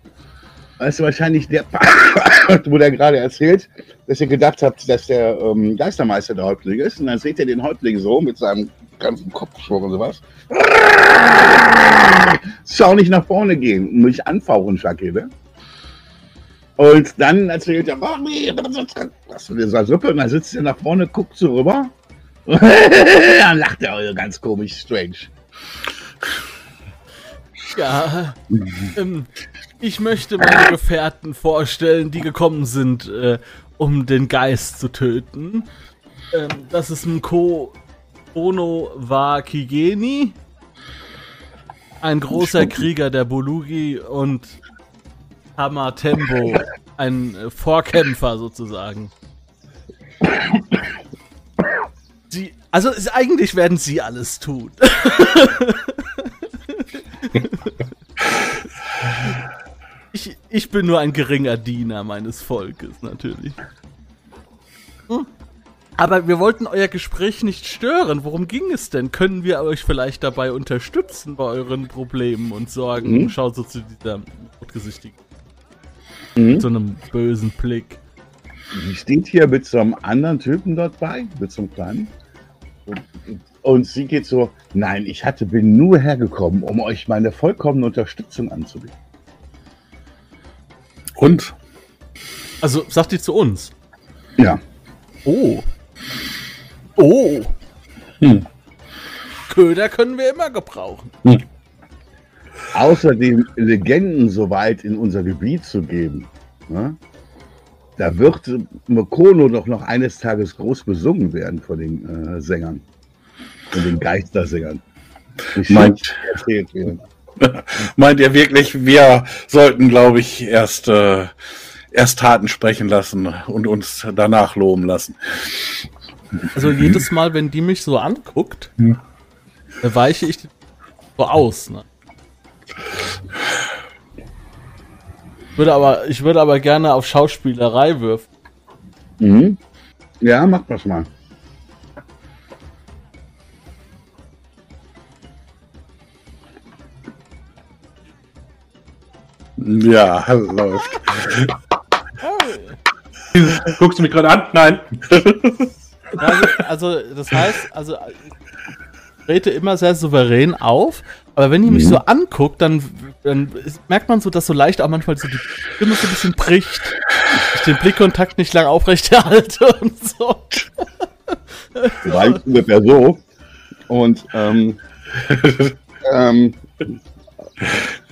S1: Das ist wahrscheinlich der wo der gerade erzählt, dass ihr gedacht habt, dass der ähm, Geistermeister der Häuptling ist. Und dann seht ihr den Häuptling so mit seinem ganzen Kopfschwung und sowas. Schau nicht nach vorne gehen und mich anfauchen, Schakele. Und dann erzählt er, was für dieser Suppe? Und dann sitzt er nach vorne, guckt so rüber. dann lacht er ganz komisch, strange.
S3: Ja, ähm, ich möchte meine Gefährten vorstellen, die gekommen sind, äh, um den Geist zu töten. Ähm, das ist ein Ko Ono wa Kigeni, ein großer Krieger der Bulugi und Hamatembo, ein äh, Vorkämpfer sozusagen. Sie, also ist, eigentlich werden sie alles tun. ich, ich bin nur ein geringer Diener meines Volkes, natürlich. Hm. Aber wir wollten euer Gespräch nicht stören. Worum ging es denn? Können wir euch vielleicht dabei unterstützen bei euren Problemen und Sorgen?
S1: Mhm.
S3: Schaut so zu dieser rotgesichtigen,
S1: Mhm.
S3: mit so einem bösen Blick.
S1: Die steht hier mit so einem anderen Typen dort bei, mit so einem kleinen. Und, sie geht so, nein, ich hatte, bin nur hergekommen, um euch meine vollkommene Unterstützung anzubieten.
S4: Und?
S3: Also sagt die zu uns.
S1: Ja.
S3: Oh. Oh.
S4: Hm.
S3: Köder können wir immer gebrauchen.
S1: Außerdem Legenden so weit in unser Gebiet zu geben. Ne? Da wird Mokono doch noch eines Tages groß besungen werden von den äh, Sängern. Von den Geistersängern. Die
S4: Meint-
S1: erzählt werden.
S4: Meint ihr wirklich, wir sollten, glaube ich, erst, äh, erst Taten sprechen lassen und uns danach loben lassen?
S3: Also jedes Mal, wenn die mich so anguckt,
S4: Hm.
S3: da weiche ich so aus. Ne? Würde aber, ich würde aber gerne auf Schauspielerei würfen.
S1: Mhm. Ja, macht das mal.
S4: Ja, läuft.
S2: Guckst du mich gerade an? Nein.
S3: Also, also das heißt, also ich trete immer sehr souverän auf, aber wenn die mich so anguckt, dann, dann merkt man so, dass so leicht auch manchmal so die Stimme so ein bisschen bricht. Ich den Blickkontakt nicht lang aufrechterhalte und so.
S1: Weißt ungefähr so. Und ähm, ähm,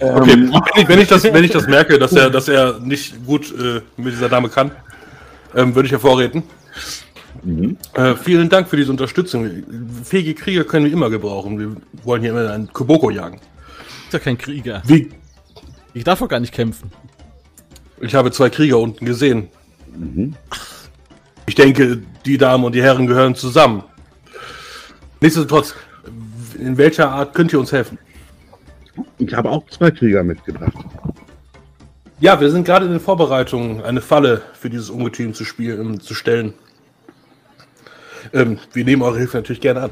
S2: Okay,
S1: ähm,
S2: wenn, ich, wenn, ich das, wenn ich das merke, dass er, dass er nicht gut äh, mit dieser Dame kann, ähm, würde ich hervorreden.
S1: mhm.
S2: Äh, vielen Dank für diese Unterstützung. Fähige Krieger können wir immer gebrauchen. Wir wollen hier immer einen Koboko jagen.
S3: Ist ja kein Krieger.
S2: Wie?
S3: Ich darf doch gar nicht kämpfen.
S2: Ich habe zwei Krieger unten gesehen. Ich denke, die Damen und die Herren gehören zusammen. Nichtsdestotrotz, in welcher Art könnt ihr uns helfen?
S1: Ich habe auch zwei Krieger mitgebracht.
S2: Ja, wir sind gerade in den Vorbereitungen, eine Falle für dieses Ungetüm zu spielen, zu stellen. Ähm, wir nehmen eure Hilfe natürlich gerne an.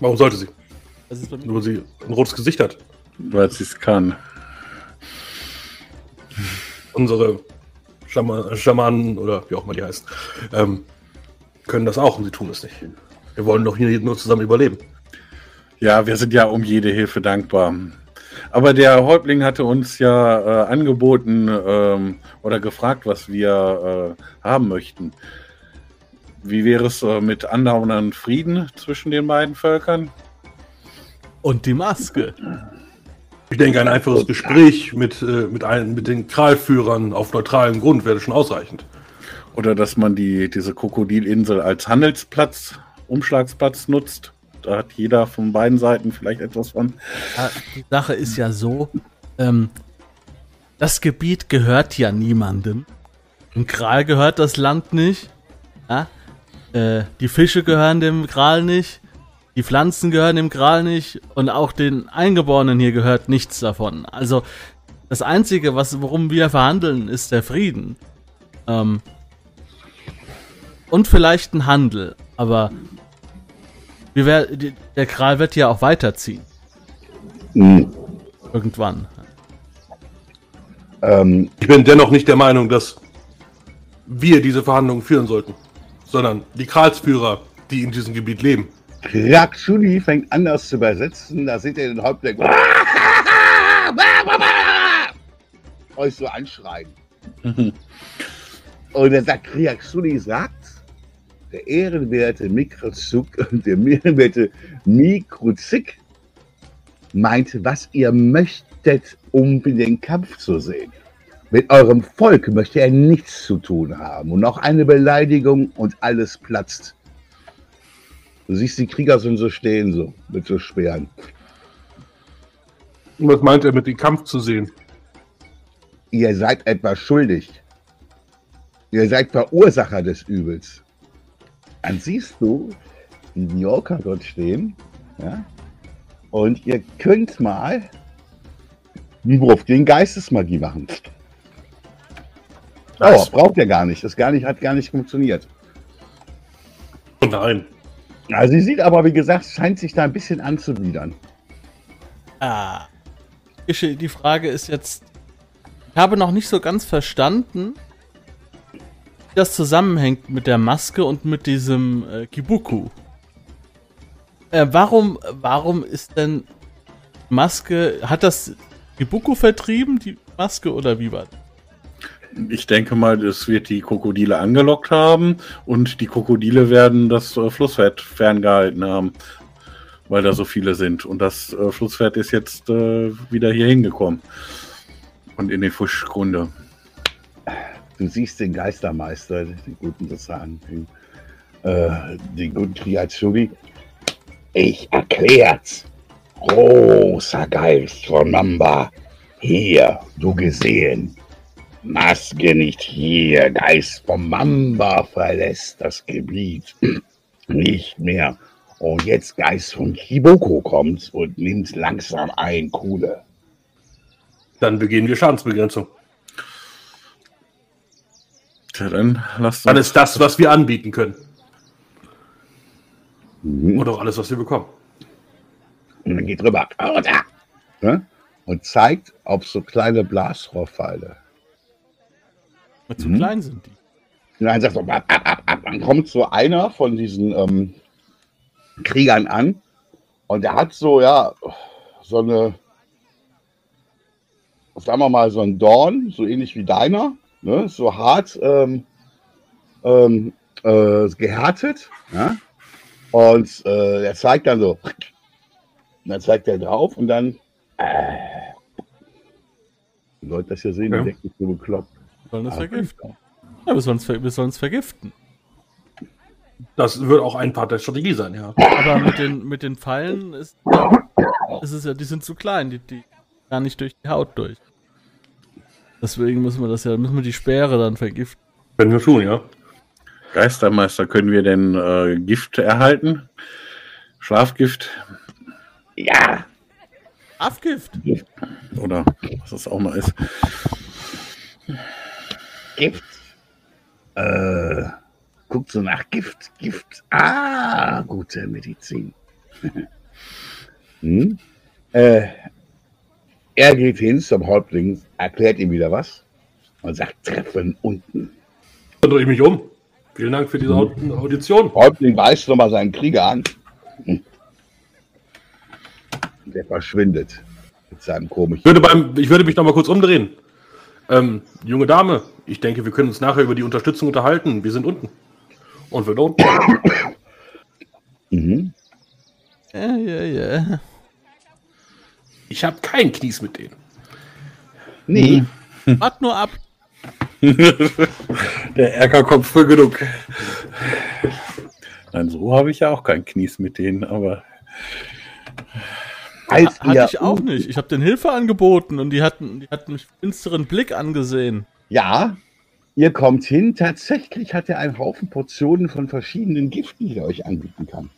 S2: Warum sollte sie? Nur weil sie ein rotes Gesicht hat.
S4: Weil sie es kann.
S2: Unsere Schama Schamanen oder wie auch immer die heißen, ähm, können das auch und sie tun es nicht. Wir wollen doch hier nur zusammen überleben.
S4: Ja, wir sind ja um jede Hilfe dankbar. Aber der Häuptling hatte uns ja äh, angeboten ähm, oder gefragt, was wir äh, haben möchten. Wie wäre es äh, mit andauerndem Frieden zwischen den beiden Völkern?
S3: Und die Maske.
S2: Ich denke, ein einfaches Gespräch mit, äh, mit, ein, mit den Kralführern auf neutralem Grund wäre schon ausreichend.
S4: Oder dass man die, diese Krokodilinsel als Handelsplatz, Umschlagsplatz nutzt? Da hat jeder von beiden Seiten vielleicht etwas von.
S3: Die Sache ist ja so, ähm, das Gebiet gehört ja niemandem. Dem Kral gehört das Land nicht. Ja? Äh, die Fische gehören dem Kral nicht. Die Pflanzen gehören dem Gral nicht und auch den Eingeborenen hier gehört nichts davon. Also das Einzige, was, worum wir verhandeln, ist der Frieden. Ähm, und vielleicht ein Handel. Aber die, der Kral wird ja auch weiterziehen.
S1: Hm.
S3: Irgendwann.
S1: Ähm,
S2: Ich bin dennoch nicht der Meinung, dass wir diese Verhandlungen führen sollten, sondern die Kralsführer, die in diesem Gebiet leben.
S1: Krakshuni fängt an, das zu übersetzen. Da seht ihr den Häuptling. Euch so anschreien. Und er sagt, Krakshuni sagt, der ehrenwerte Mikrozuk, der ehrenwerte Mikrozik meinte, was ihr möchtet, um den Kampf zu sehen. Mit eurem Volk möchte er nichts zu tun haben. Und noch eine Beleidigung und alles platzt. Du siehst die Krieger sind so stehen, so mit so Speeren.
S2: Was meint er mit dem Kampf zu sehen?
S1: Ihr seid etwas schuldig. Ihr seid Verursacher des Übels. Dann siehst du die New Yorker dort stehen. Ja? Und ihr könnt mal einen Wurf gegen Geistesmagie machen. Oh,
S2: Nice.
S1: braucht ihr gar nicht. Das gar nicht, hat gar nicht funktioniert.
S2: Oh nein.
S1: Also sie sieht aber, wie gesagt, scheint sich da ein bisschen anzubiedern.
S3: Ah. Die Frage ist jetzt, ich habe noch nicht so ganz verstanden, das zusammenhängt mit der Maske und mit diesem äh, Kibuku. Äh, warum, warum ist denn Maske, hat das Kibuku vertrieben, die Maske, oder wie war das?
S4: Ich denke mal, das wird die Krokodile angelockt haben und die Krokodile werden das äh, Flusspferd ferngehalten haben, weil da so viele sind. Und das äh, Flusspferd ist jetzt äh, wieder hier hingekommen und in die Fischgrunde.
S1: Du siehst den Geistermeister, den guten Sozusagen, äh, den guten Triazuri. Ich erklär's. Großer Geist von Mamba. Hier, du gesehen. Maske nicht hier. Geist von Mamba verlässt das Gebiet. Nicht mehr. Und jetzt Geist von Kiboko kommt und nimmt langsam ein Kuhle.
S2: Dann begehen wir Schadensbegrenzung.
S4: Tja, dann lasst
S2: Dann
S4: uns.
S2: ist das, was wir anbieten können.
S1: Mhm.
S2: Und auch alles, was wir bekommen.
S1: Und dann geht rüber. Oh, da. Ne? Und zeigt auf so kleine Blasrohrpfeile.
S3: Weil zu
S1: Mhm.
S3: klein sind die.
S1: Und dann sagt so, ab, ab, ab, ab. Dann kommt so einer von diesen ähm, Kriegern an und der hat so, ja, so eine, sagen wir mal, so ein Dorn, so ähnlich wie deiner, ne? so hart ähm, ähm, äh, gehärtet. Ja? Und äh, er zeigt dann so, und dann zeigt er drauf und dann, äh, die Leute das hier sehen,
S2: Ja.
S1: die denken, ich bin bekloppt.
S3: Wir sollen das vergiften. Ja, wir sollen es ver wir sollen's vergiften.
S2: Das wird auch ein Part der Strategie sein, ja.
S3: Aber mit den, mit den Pfeilen ist, ist es ja, die sind zu klein, die, die gar nicht durch die Haut durch. Deswegen müssen wir das ja, müssen wir die Speere dann vergiften.
S2: Können wir tun, ja.
S4: Geistermeister, können wir denn äh, Gift erhalten? Schlafgift
S1: Ja,
S3: Abgift!
S4: oder was das auch mal ist.
S1: Gift. Äh, guckt so nach Gift, Gift. Ah, gute Medizin. hm? äh, er geht hin zum Häuptling, erklärt ihm wieder was und sagt, treffen unten.
S2: Dann drehe ich mich um. Vielen Dank für diese Aud- Audition.
S1: Häuptling weist nochmal seinen Krieger an. Hm. Der verschwindet mit seinem
S2: Ich
S1: komischen.
S2: würde, beim, ich würde mich noch mal kurz umdrehen. Ähm, junge Dame, ich denke, wir können uns nachher über die Unterstützung unterhalten. Wir sind unten. Und wir unten.
S1: Mhm.
S3: Ja, ja, ja.
S2: Ich habe kein Knies mit denen.
S1: Nee,
S3: Wart nur ab.
S4: Der Ärger kommt früh genug. Nein, so habe ich ja auch kein Knies mit denen, aber
S1: als
S3: Hatte ich auch nicht. Ich habe den Hilfe angeboten und die hatten, die hatten mich finsteren Blick angesehen.
S1: Ja, ihr kommt hin. Tatsächlich hat er einen Haufen Portionen von verschiedenen Giften, die er euch anbieten kann.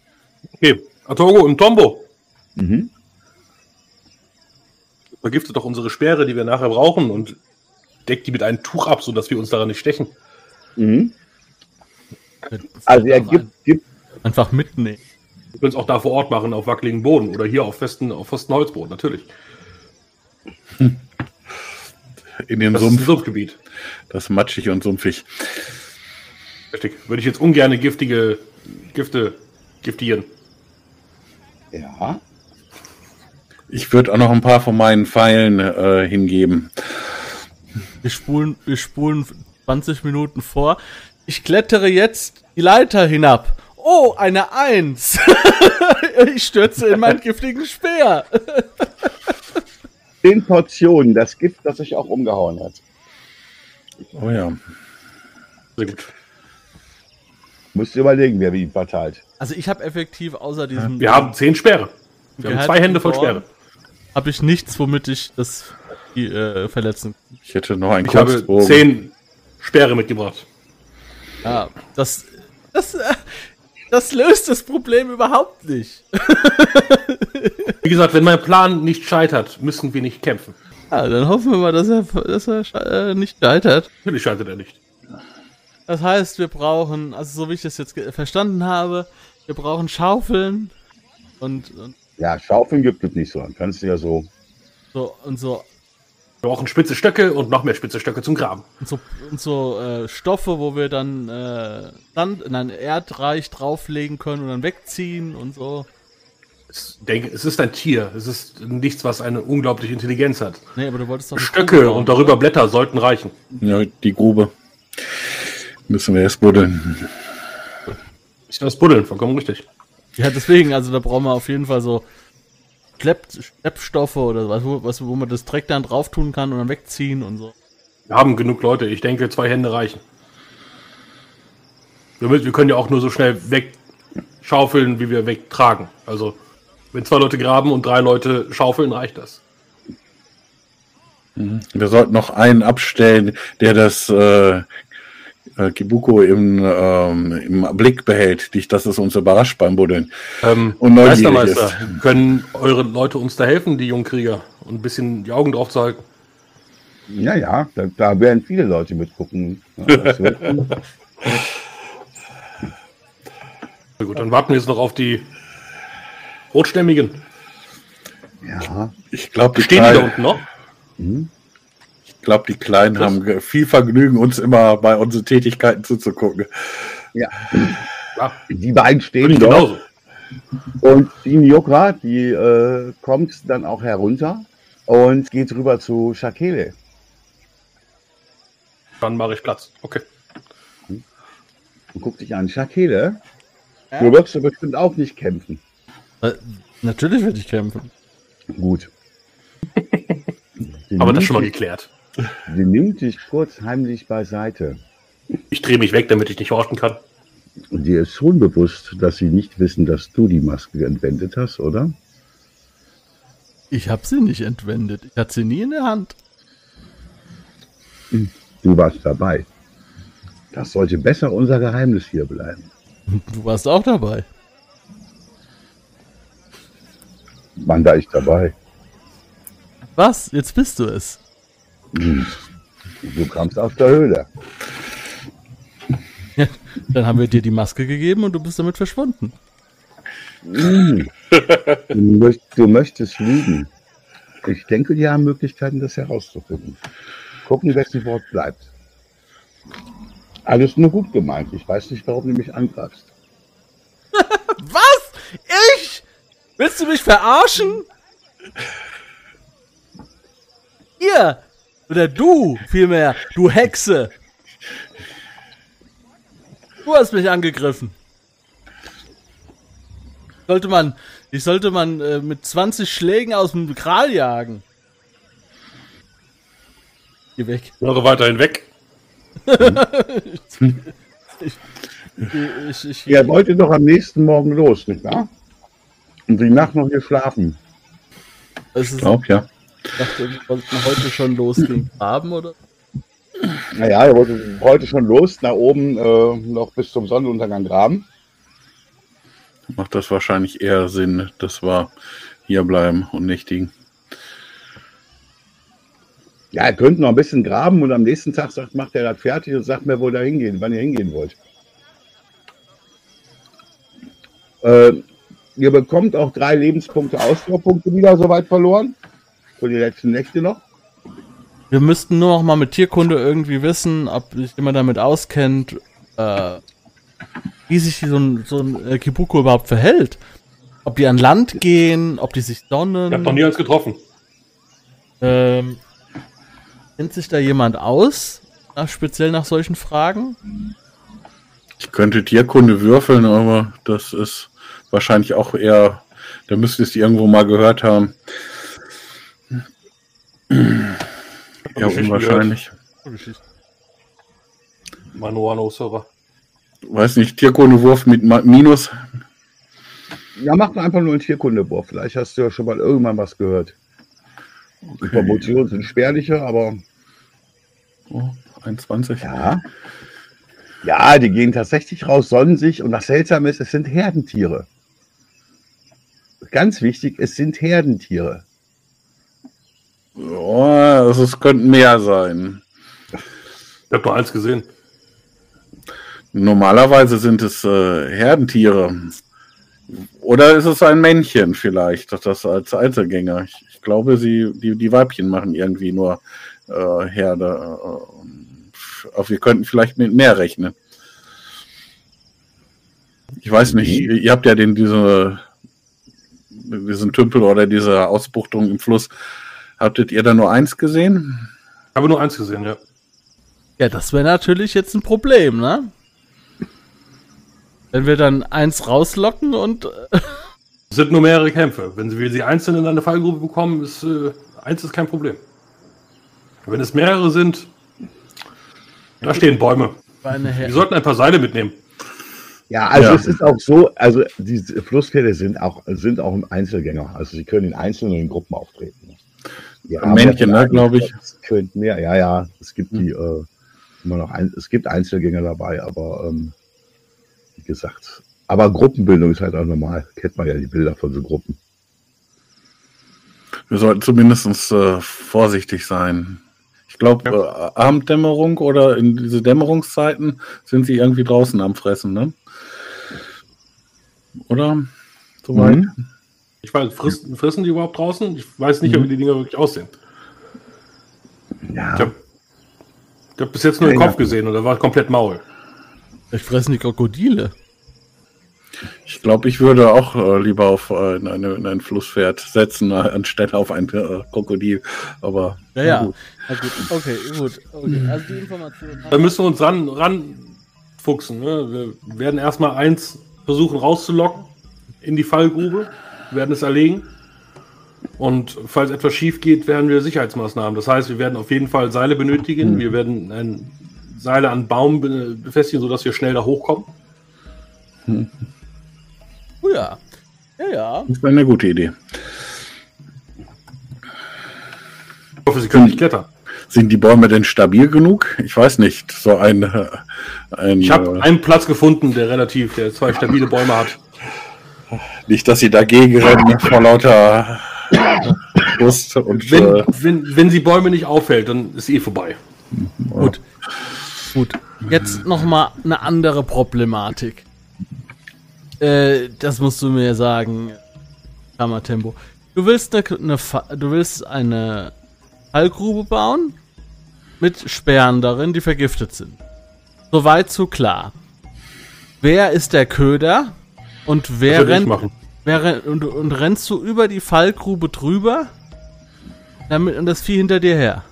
S2: Okay, Atogo im Tombo.
S1: Mhm.
S2: Vergiftet doch unsere Speere, die wir nachher brauchen und deckt die mit einem Tuch ab, sodass wir uns daran nicht stechen.
S1: Mhm. Also er gibt, gibt
S3: Einfach mitnehmen.
S2: Wir können es auch da vor Ort machen, auf wackeligen Boden oder hier auf festen, auf festen Holzboden, natürlich.
S4: In dem
S2: Das ist ein
S4: Sumpf,
S2: Sumpfgebiet.
S4: das matschig und sumpfig.
S2: Richtig. Würde ich jetzt ungern giftige Gifte giftieren.
S1: ja.
S4: Ich würde auch noch ein paar von meinen Pfeilen äh, hingeben.
S3: Wir spulen, wir spulen 20 Minuten vor. Ich klettere jetzt die Leiter hinab. Oh, eine Eins. ich stürze in meinen giftigen Speer.
S1: Zehn Portionen, das Gift, das sich auch umgehauen hat.
S4: Oh ja.
S2: Sehr gut.
S1: Musst du überlegen, wer wie verteilt.
S3: Also ich habe effektiv außer diesem...
S2: Wir haben zehn Speere. Wir haben zwei Hände voll Speere.
S3: Habe ich nichts, womit ich das die, äh, verletzen
S4: Ich hätte noch einen
S2: Ich habe zehn Speere mitgebracht.
S3: Ja, das, das, äh, das löst das Problem überhaupt nicht.
S2: Wie gesagt, wenn mein Plan nicht scheitert, müssen wir nicht kämpfen.
S3: Ja, dann hoffen wir mal, dass er, dass er sche- äh, nicht scheitert.
S2: Natürlich scheitert er nicht.
S3: Das heißt, wir brauchen, also so wie ich das jetzt ge- verstanden habe, wir brauchen Schaufeln und, und
S1: Ja, Schaufeln gibt es nicht so. Dann kannst du ja so.
S3: so und so
S2: Wir brauchen spitze Stöcke und noch mehr spitze Stöcke zum Graben.
S3: und so, und so äh, Stoffe, wo wir dann äh, Sand in ein Erdreich drauflegen können und dann wegziehen und so.
S2: Ich denke, es ist ein Tier. Es ist nichts, was eine unglaubliche Intelligenz hat.
S3: Nee, aber du wolltest doch
S2: Stöcke
S3: bauen,
S2: und darüber
S3: oder?
S2: Blätter sollten reichen.
S4: Ja, die Grube. Müssen wir erst buddeln.
S2: Ich das Buddeln, vollkommen richtig.
S3: Ja, deswegen, also da brauchen wir auf jeden Fall so Schlepp, Schleppstoffe oder was, wo, was, wo man das Dreck dann drauf tun kann und dann wegziehen und so.
S2: Wir haben genug Leute. Ich denke, zwei Hände reichen. Wir, müssen, wir können ja auch nur so schnell wegschaufeln, wie wir wegtragen. Also, wenn zwei Leute graben und drei Leute schaufeln, reicht das.
S4: Wir sollten noch einen abstellen, der das äh, äh, Kibuko im, ähm, im Blick behält. Nicht, dass es uns überrascht beim Buddeln.
S2: Ähm,
S4: Und neugierig
S2: Meistermeister, können eure Leute uns da helfen, die Jungkrieger? Und ein bisschen die Augen drauf zu halten?
S1: Ja, ja, da, da werden viele Leute mitgucken. Ja,
S2: Na gut, dann warten wir jetzt noch auf die Rotstämmigen.
S1: ja,
S4: Ich glaube, die,
S2: Stehen die da unten noch?
S4: Ich glaub, die Kleinen
S2: Das-
S4: haben viel Vergnügen, uns immer bei unseren Tätigkeiten zuzugucken.
S1: ja.
S2: Ja,
S1: Die beiden stehen dort.
S2: genauso.
S1: Und die Nyokra, die äh, kommt dann auch herunter und geht rüber zu Shakele.
S2: Dann mache ich Platz. Okay.
S1: Und guckt sich an, Shakele, du wirst doch bestimmt auch nicht kämpfen.
S3: Äh, natürlich werde ich kämpfen.
S1: Gut.
S2: Aber das
S1: nimmt
S2: schon mal
S1: dich-
S2: geklärt.
S1: Sie nimmt dich kurz heimlich beiseite.
S2: Ich drehe mich weg, damit ich nicht horchen kann.
S1: Dir ist schon bewusst, dass sie nicht wissen, dass du die Maske entwendet hast, oder?
S3: Ich habe sie nicht entwendet. Ich hatte sie nie in der Hand.
S1: Du warst dabei. Das sollte besser unser Geheimnis hier bleiben.
S3: Du warst auch dabei.
S1: Wann da ich dabei?
S3: Was? Jetzt bist du es.
S1: Du kamst aus der Höhle.
S3: Dann haben wir dir die Maske gegeben und du bist damit verschwunden.
S1: Du, möcht, du möchtest lügen. Ich denke, die haben Möglichkeiten, das herauszufinden. Gucken, wessen Wort bleibt. Alles nur gut gemeint. Ich weiß nicht, warum du mich angreifst.
S3: Was? Ich? Willst du mich verarschen? Ihr! Oder du, vielmehr, du Hexe! Du hast mich angegriffen. Sollte man, ich sollte man äh, mit 20 Schlägen aus dem Kral jagen. Geh weg.
S2: Höre weiterhin weg.
S3: Ich, ich,
S1: Ihr wolltet doch am nächsten Morgen los, nicht wahr? Und die Nacht noch hier schlafen.
S3: ist,
S4: Ich glaube, ja.
S3: Ich dachte, wir wollten heute schon losgehen. Haben oder?
S1: Naja, ihr wolltet heute schon los, nach oben äh, noch bis zum Sonnenuntergang graben.
S4: macht das wahrscheinlich eher Sinn, dass wir hier bleiben und nächtigen.
S1: Ja, ihr könnt noch ein bisschen graben und am nächsten Tag sagt, macht er das fertig und sagt mir, wo ihr hingehen, wann ihr hingehen wollt. Äh, ihr bekommt auch drei Lebenspunkte Ausdauerpunkte wieder soweit verloren. Für die letzten Nächte noch.
S3: Wir müssten nur noch mal mit Tierkunde irgendwie wissen, ob sich jemand damit auskennt, äh, wie sich so ein, so ein äh, Kibuko überhaupt verhält. Ob die an Land gehen, ob die sich sonnen.
S2: Ich hab noch nie eins getroffen.
S3: Ähm, kennt sich da jemand aus? Nach, speziell nach solchen Fragen?
S4: Ich könnte Tierkunde würfeln, aber das ist wahrscheinlich auch eher, da müsste es irgendwo mal gehört haben. Ja, unwahrscheinlich.
S2: Mano Wano Server.
S4: Weiß nicht, Tierkundewurf mit Ma- Minus.
S1: Ja, mach einfach nur einen Tierkundewurf. Vielleicht hast du ja schon mal irgendwann was gehört. Die Promotionen sind spärlicher, aber
S4: Oh, 21.
S1: ja. Ja, die gehen tatsächlich raus, sonnen sich und das Seltsame ist, es sind Herdentiere. Ganz wichtig, es sind Herdentiere.
S4: Oh, also es könnten mehr sein.
S2: Ich hab nur eins gesehen.
S4: Normalerweise sind es äh, Herdentiere. Oder ist es ein Männchen vielleicht, das als Einzelgänger? Ich, ich glaube, sie, die, die Weibchen machen irgendwie nur äh, Herde. Äh, aber wir könnten vielleicht mit mehr rechnen. Ich weiß nicht, ihr, ihr habt ja den, diese, diesen Tümpel oder diese Ausbuchtung im Fluss. Habtet ihr da nur eins gesehen?
S2: Ich habe nur eins gesehen, ja.
S3: Ja, das wäre natürlich jetzt ein Problem, ne? Wenn wir dann eins rauslocken und. Äh,
S2: Es sind nur mehrere Kämpfe. Wenn wir sie einzeln in eine Fallgrube bekommen, ist äh, eins ist kein Problem. Wenn es mehrere sind, da stehen Bäume. Wir sollten ein paar Seile mitnehmen.
S1: Ja, also
S4: Ja.
S1: es ist auch so, also diese Flusspferde sind auch, sind auch Einzelgänger. Also sie können in Einzelnen und in Gruppen auftreten. Haben
S4: Männchen,
S1: ja
S4: ne, glaub ich.
S1: Es könnten mehr, ja, ja. Es gibt die, äh, immer noch ein, es gibt Einzelgänger dabei, aber ähm, wie gesagt, aber Gruppenbildung ist halt auch normal. Kennt man ja die Bilder von so Gruppen.
S4: Wir sollten zumindest äh, vorsichtig sein. Ich glaube, äh, Abenddämmerung oder in diese Dämmerungszeiten sind sie irgendwie draußen am Fressen, ne? Oder? Soweit?
S1: Mhm.
S2: Ich weiß, frissen, frissen die überhaupt draußen? Ich weiß nicht, wie die Dinger wirklich aussehen.
S1: Ja,
S2: Ich habe ich hab bis jetzt nur den
S1: Ja,
S2: Kopf
S1: ja.
S2: gesehen und da war komplett Maul.
S3: vielleicht fressen die Krokodile.
S4: Ich glaube, ich würde auch äh, lieber auf äh, in, eine, in ein Flusspferd setzen, äh, anstelle auf ein äh, Krokodil. Aber
S3: Ja, ja.
S4: gut.
S3: Gut, okay, gut. Okay. Also die Information.
S2: Da müssen wir uns ran, ranfuchsen. Ne? Wir werden erstmal eins versuchen rauszulocken in die Fallgrube, werden es erlegen. Und falls etwas schief geht, werden wir Sicherheitsmaßnahmen. Das heißt, wir werden auf jeden Fall Seile benötigen. Wir werden ein Seile an Baum be- befestigen, sodass wir schnell da hochkommen.
S3: Oh ja. Ja, ja.
S4: Das wäre eine gute Idee.
S2: Ich hoffe, Sie können nicht klettern.
S4: Sind die Bäume denn stabil genug? Ich weiß nicht. So ein, äh, ein
S2: Ich habe
S4: äh,
S2: einen Platz gefunden, der relativ, der zwei stabile Bäume hat.
S4: Nicht, dass sie dagegen rennen vor lauter Lust und
S2: Wenn,
S4: äh,
S2: wenn, wenn sie Bäume nicht auffällt, dann ist eh vorbei.
S3: Gut. Gut. Jetzt noch mal eine andere Problematik. Äh, das musst du mir sagen, Kammertempo. Du willst eine, eine du willst eine Fallgrube bauen mit Sperren darin, die vergiftet sind. Soweit so klar. Wer ist der Köder und wer rennt
S2: machen.
S3: Wer rennt, und, und rennst du über die Fallgrube drüber damit, und das Vieh hinter dir her?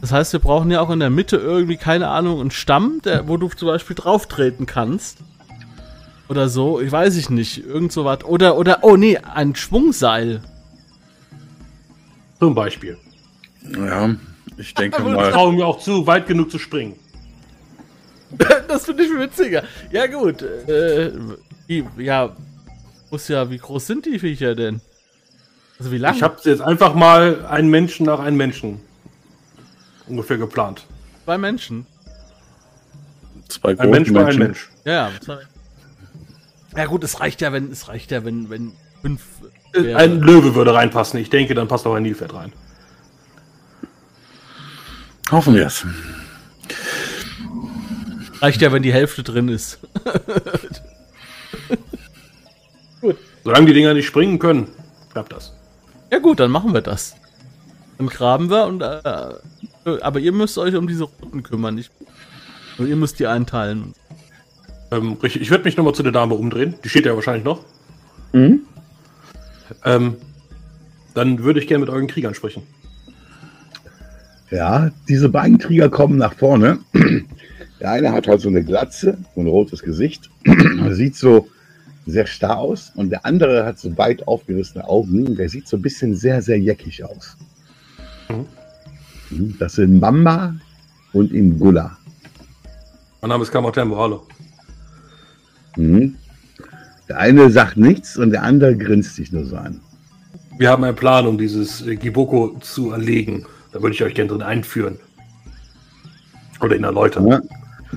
S3: Das heißt, wir brauchen ja auch in der Mitte irgendwie, keine Ahnung, einen Stamm, der, wo du zum Beispiel drauf treten kannst. Oder so, ich weiß ich nicht. Irgend so was. Oder, oder, oh nee, ein Schwungseil.
S2: Zum Beispiel.
S4: ja, ich denke
S2: Ich
S4: mal.
S2: traue mir auch zu, weit genug zu springen.
S3: das finde ich witziger. Ja, gut. Äh, wie, ja, muss ja, wie groß sind die Viecher denn? Also wie lang?
S2: Ich habe jetzt einfach mal einen Menschen nach einem Menschen ungefähr geplant.
S3: zwei Menschen.
S4: Zwei
S2: Ein Mensch mal ein
S4: Menschen.
S2: Mensch.
S3: Ja, ja. Zwei. Ja gut, es reicht ja, wenn es reicht ja, wenn wenn fünf.
S2: Äh, Ein Löwe würde reinpassen. Ich denke, dann passt auch ein Nilpferd rein.
S4: Hoffen wir es.
S3: reicht ja, wenn die Hälfte drin ist.
S2: Solange die Dinger nicht springen können, klappt das.
S3: Ja gut, dann machen wir das. Dann graben wir und äh, aber ihr müsst euch um diese Roten kümmern. Ich, und ihr müsst die einteilen.
S2: Ähm, richtig. Ich würde mich nochmal zu der Dame umdrehen. Die steht ja wahrscheinlich noch.
S1: Mhm.
S2: Ähm, dann würde ich gerne mit euren Kriegern sprechen.
S1: Ja, diese beiden Krieger kommen nach vorne. Der eine hat halt so eine Glatze, so ein rotes Gesicht. Sieht so sehr starr aus. Und der andere hat so weit aufgerissene Augen. Der sieht so ein bisschen sehr, sehr jäckig aus. Mhm. Das sind Mamba und Imgula.
S2: Mein Name ist Kamatembo, hallo.
S1: Mhm. Der eine sagt nichts und der andere grinst sich nur so an.
S2: Wir haben einen Plan, um dieses Giboko zu erlegen. Da würde ich euch gerne drin einführen. Oder ihn erläutern.
S1: Ja.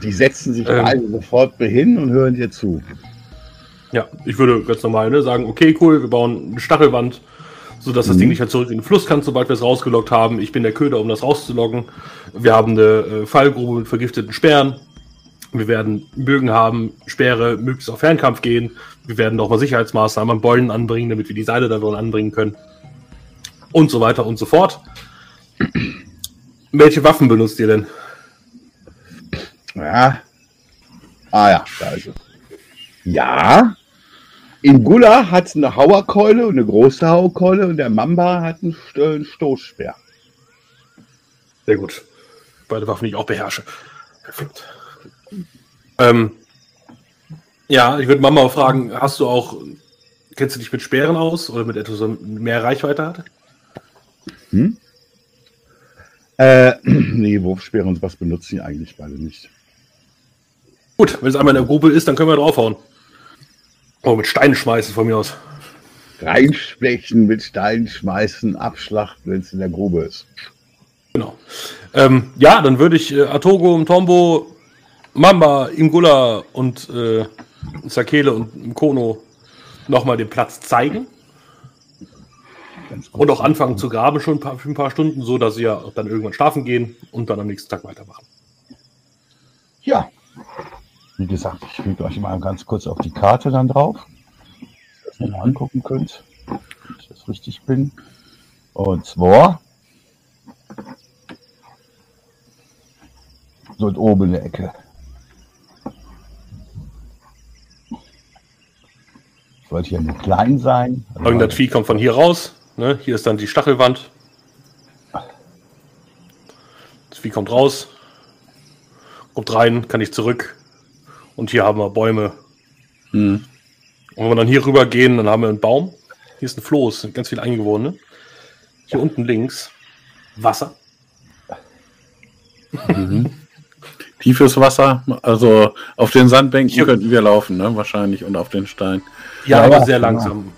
S1: Die setzen sich
S2: Ähm.
S1: beide sofort hin und hören dir zu.
S2: Ja, ich würde ganz normal ne, sagen, okay, cool, wir bauen eine Stachelwand, sodass das
S1: Mhm.
S2: Ding nicht halt zurück in den Fluss kann, sobald wir es rausgelockt haben. Ich bin der Köder, um das rauszuloggen. Wir haben eine äh, Fallgrube mit vergifteten Sperren. Wir werden Bögen haben, Speere, möglichst auf Fernkampf gehen. Wir werden nochmal Sicherheitsmaßnahmen an Beulen anbringen, damit wir die Seile da drin anbringen können. Und so weiter und so fort. Welche Waffen benutzt ihr denn?
S1: Ja. Ah ja, da ist es. Ja. Ingula hat eine Hauerkeule und eine große Hauerkeule und der Mamba hat einen, einen Stoßspeer.
S2: Sehr gut. Beide Waffen, die ich auch beherrsche. Perfekt. Ähm, ja, ich würde Mama auch fragen, hast du auch, kennst du dich mit Speeren aus oder mit etwas, was mehr Reichweite hat?
S1: Äh, nee, Wurfspeere und was benutzen die eigentlich beide nicht.
S2: Gut, wenn es einmal in der Grube ist, dann können wir draufhauen. Oh, mit Steinen schmeißen von mir aus.
S1: Reinstechen, mit Steinen schmeißen, abschlachten, wenn es in der Grube ist.
S2: Genau. Ähm, ja, dann würde ich äh, Atogo, Mtombo, Mamba, Imgula und äh, Sakele und Mkono nochmal den Platz zeigen. Und auch anfangen zu graben schon ein paar, für ein paar Stunden, so dass sie ja dann irgendwann schlafen gehen und dann am nächsten Tag weitermachen.
S1: Ja. Wie gesagt, ich füge euch mal ganz kurz auf die Karte dann drauf, dass ihr mal angucken könnt, ob ich das richtig bin. Und zwar dort oben in der Ecke. Sollte hier nicht klein sein.
S2: Irgendein Vieh kommt von hier raus. Ne? Hier ist dann die Stachelwand. Das Vieh kommt raus, kommt rein, kann ich zurück. Und hier haben wir Bäume.
S4: Hm.
S2: Und wenn wir dann hier rüber gehen, dann haben wir einen Baum. Hier ist ein Floß, sind ganz viele Eingeborene. Hier unten links Wasser.
S4: Tiefes Wasser, also auf den Sandbänken
S2: Hier-
S4: könnten wir laufen, ne? Wahrscheinlich und auf den Steinen.
S2: Ja,
S1: Ja,
S2: aber
S1: ja,
S2: sehr
S1: genau.
S2: langsam.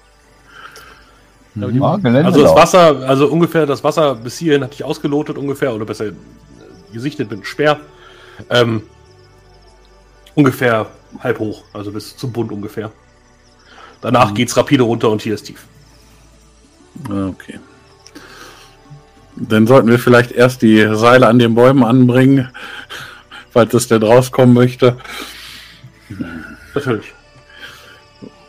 S1: Ja, Geländelauf.
S2: Also das Wasser, also ungefähr das Wasser bis hierhin hatte ich ausgelotet ungefähr, oder besser gesichtet mit einem Speer. Ähm, ungefähr halb hoch, also bis zum Bund ungefähr. Danach geht's rapide runter und hier ist tief.
S4: Ah, Okay. Dann sollten wir vielleicht erst die Seile an den Bäumen anbringen, falls es denn rauskommen möchte.
S2: Natürlich.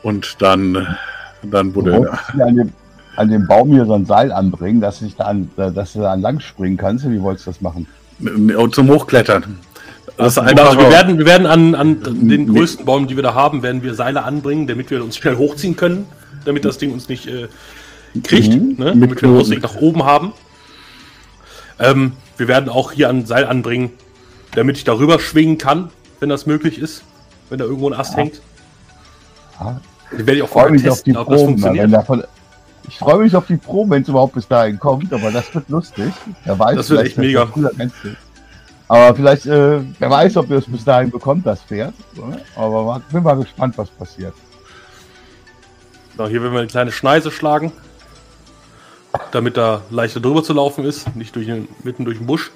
S4: Und dann, dann wurde.
S1: an, dem, an dem Baum hier so ein Seil anbringen, dass, ich da an, dass du da lang springen kannst. Wie wolltest du das machen?
S4: Und zum Hochklettern. Das ist
S2: Genau,
S4: einfach
S2: wir werden, wir werden an, an den größten Bäumen, die wir da haben, werden wir Seile anbringen, damit wir uns schnell hochziehen können, damit das Ding uns nicht äh, kriegt,
S1: Mhm.
S2: ne?
S4: Mit
S2: damit wir
S4: Knoten.
S2: Ausweg nach oben haben. Ähm, wir werden auch hier ein Seil anbringen, damit ich darüber schwingen kann, wenn das möglich ist, wenn da irgendwo ein Ast hängt.
S1: Ja.
S2: Den werde ich auch vorher
S1: mich auf die
S2: testen, ob das
S1: Proben. Wenn
S2: funktioniert.
S1: davon, ich freue mich auf die Proben, wenn es überhaupt bis dahin kommt, aber das wird lustig.
S2: Das wird echt mega.
S1: das viel. Aber vielleicht, äh, wer weiß, ob ihr es bis dahin bekommt, das Pferd. oder? Aber mal- bin mal gespannt, was passiert.
S2: So, hier werden wir eine kleine Schneise schlagen, damit da leichter drüber zu laufen ist, nicht durch den, mitten durch den Busch.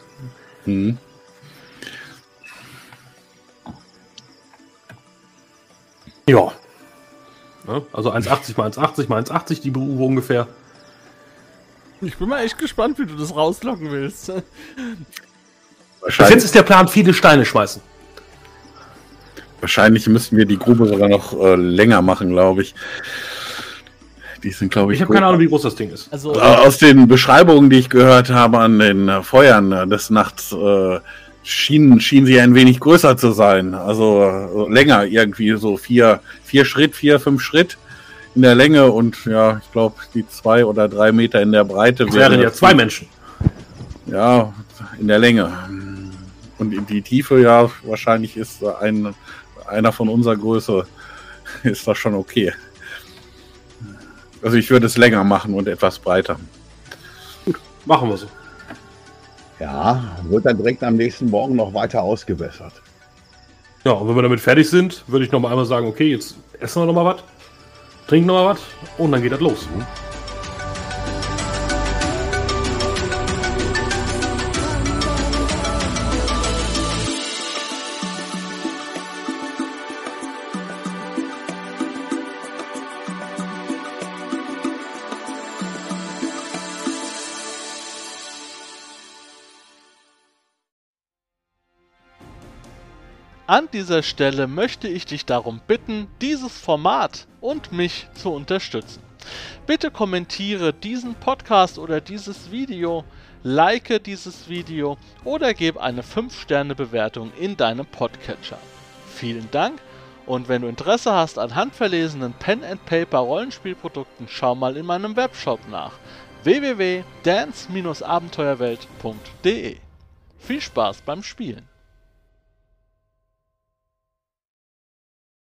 S4: Mhm.
S2: Ja. Ne? Also 1,80 mal 1,80 mal 1,80 die Uwe ungefähr.
S3: Ich bin mal echt gespannt, wie du das rauslocken willst.
S2: Bis
S4: Wahrscheinlich,
S2: jetzt ist der Plan, viele Steine schmeißen.
S4: wahrscheinlich müssten wir die Grube sogar noch äh, länger machen, glaube ich. Die sind, glaube ich,
S2: Ich habe keine Ahnung, wie groß das Ding ist.
S3: Also,
S4: Äh, Aus den Beschreibungen, die ich gehört habe an den äh, Feuern äh, des Nachts, äh, schienen, schienen sie ein wenig größer zu sein. Also äh, länger, irgendwie so vier, vier Schritt, vier, fünf Schritt in der Länge und ja, ich glaube, die zwei oder drei Meter in der Breite
S2: Das wären ja zwei Menschen.
S4: Ja, in der Länge. Und in die Tiefe, ja, wahrscheinlich ist ein, einer von unserer Größe, ist das schon okay. Also ich würde es länger machen und etwas breiter.
S2: Machen wir so.
S1: Ja, wird dann direkt am nächsten Morgen noch weiter ausgewässert.
S2: Ja, und wenn wir damit fertig sind, würde ich noch mal einmal sagen, okay, jetzt essen wir noch mal was, trinken noch mal was und dann geht das los.
S3: An dieser Stelle möchte ich dich darum bitten, dieses Format und mich zu unterstützen. Bitte kommentiere diesen Podcast oder dieses Video, like dieses Video oder gebe eine 5-Sterne-Bewertung in deinem Podcatcher. Vielen Dank und wenn du Interesse hast an handverlesenen Pen-and-Paper Rollenspielprodukten, schau mal in meinem Webshop nach www.dance-abenteuerwelt.de. Viel Spaß beim Spielen!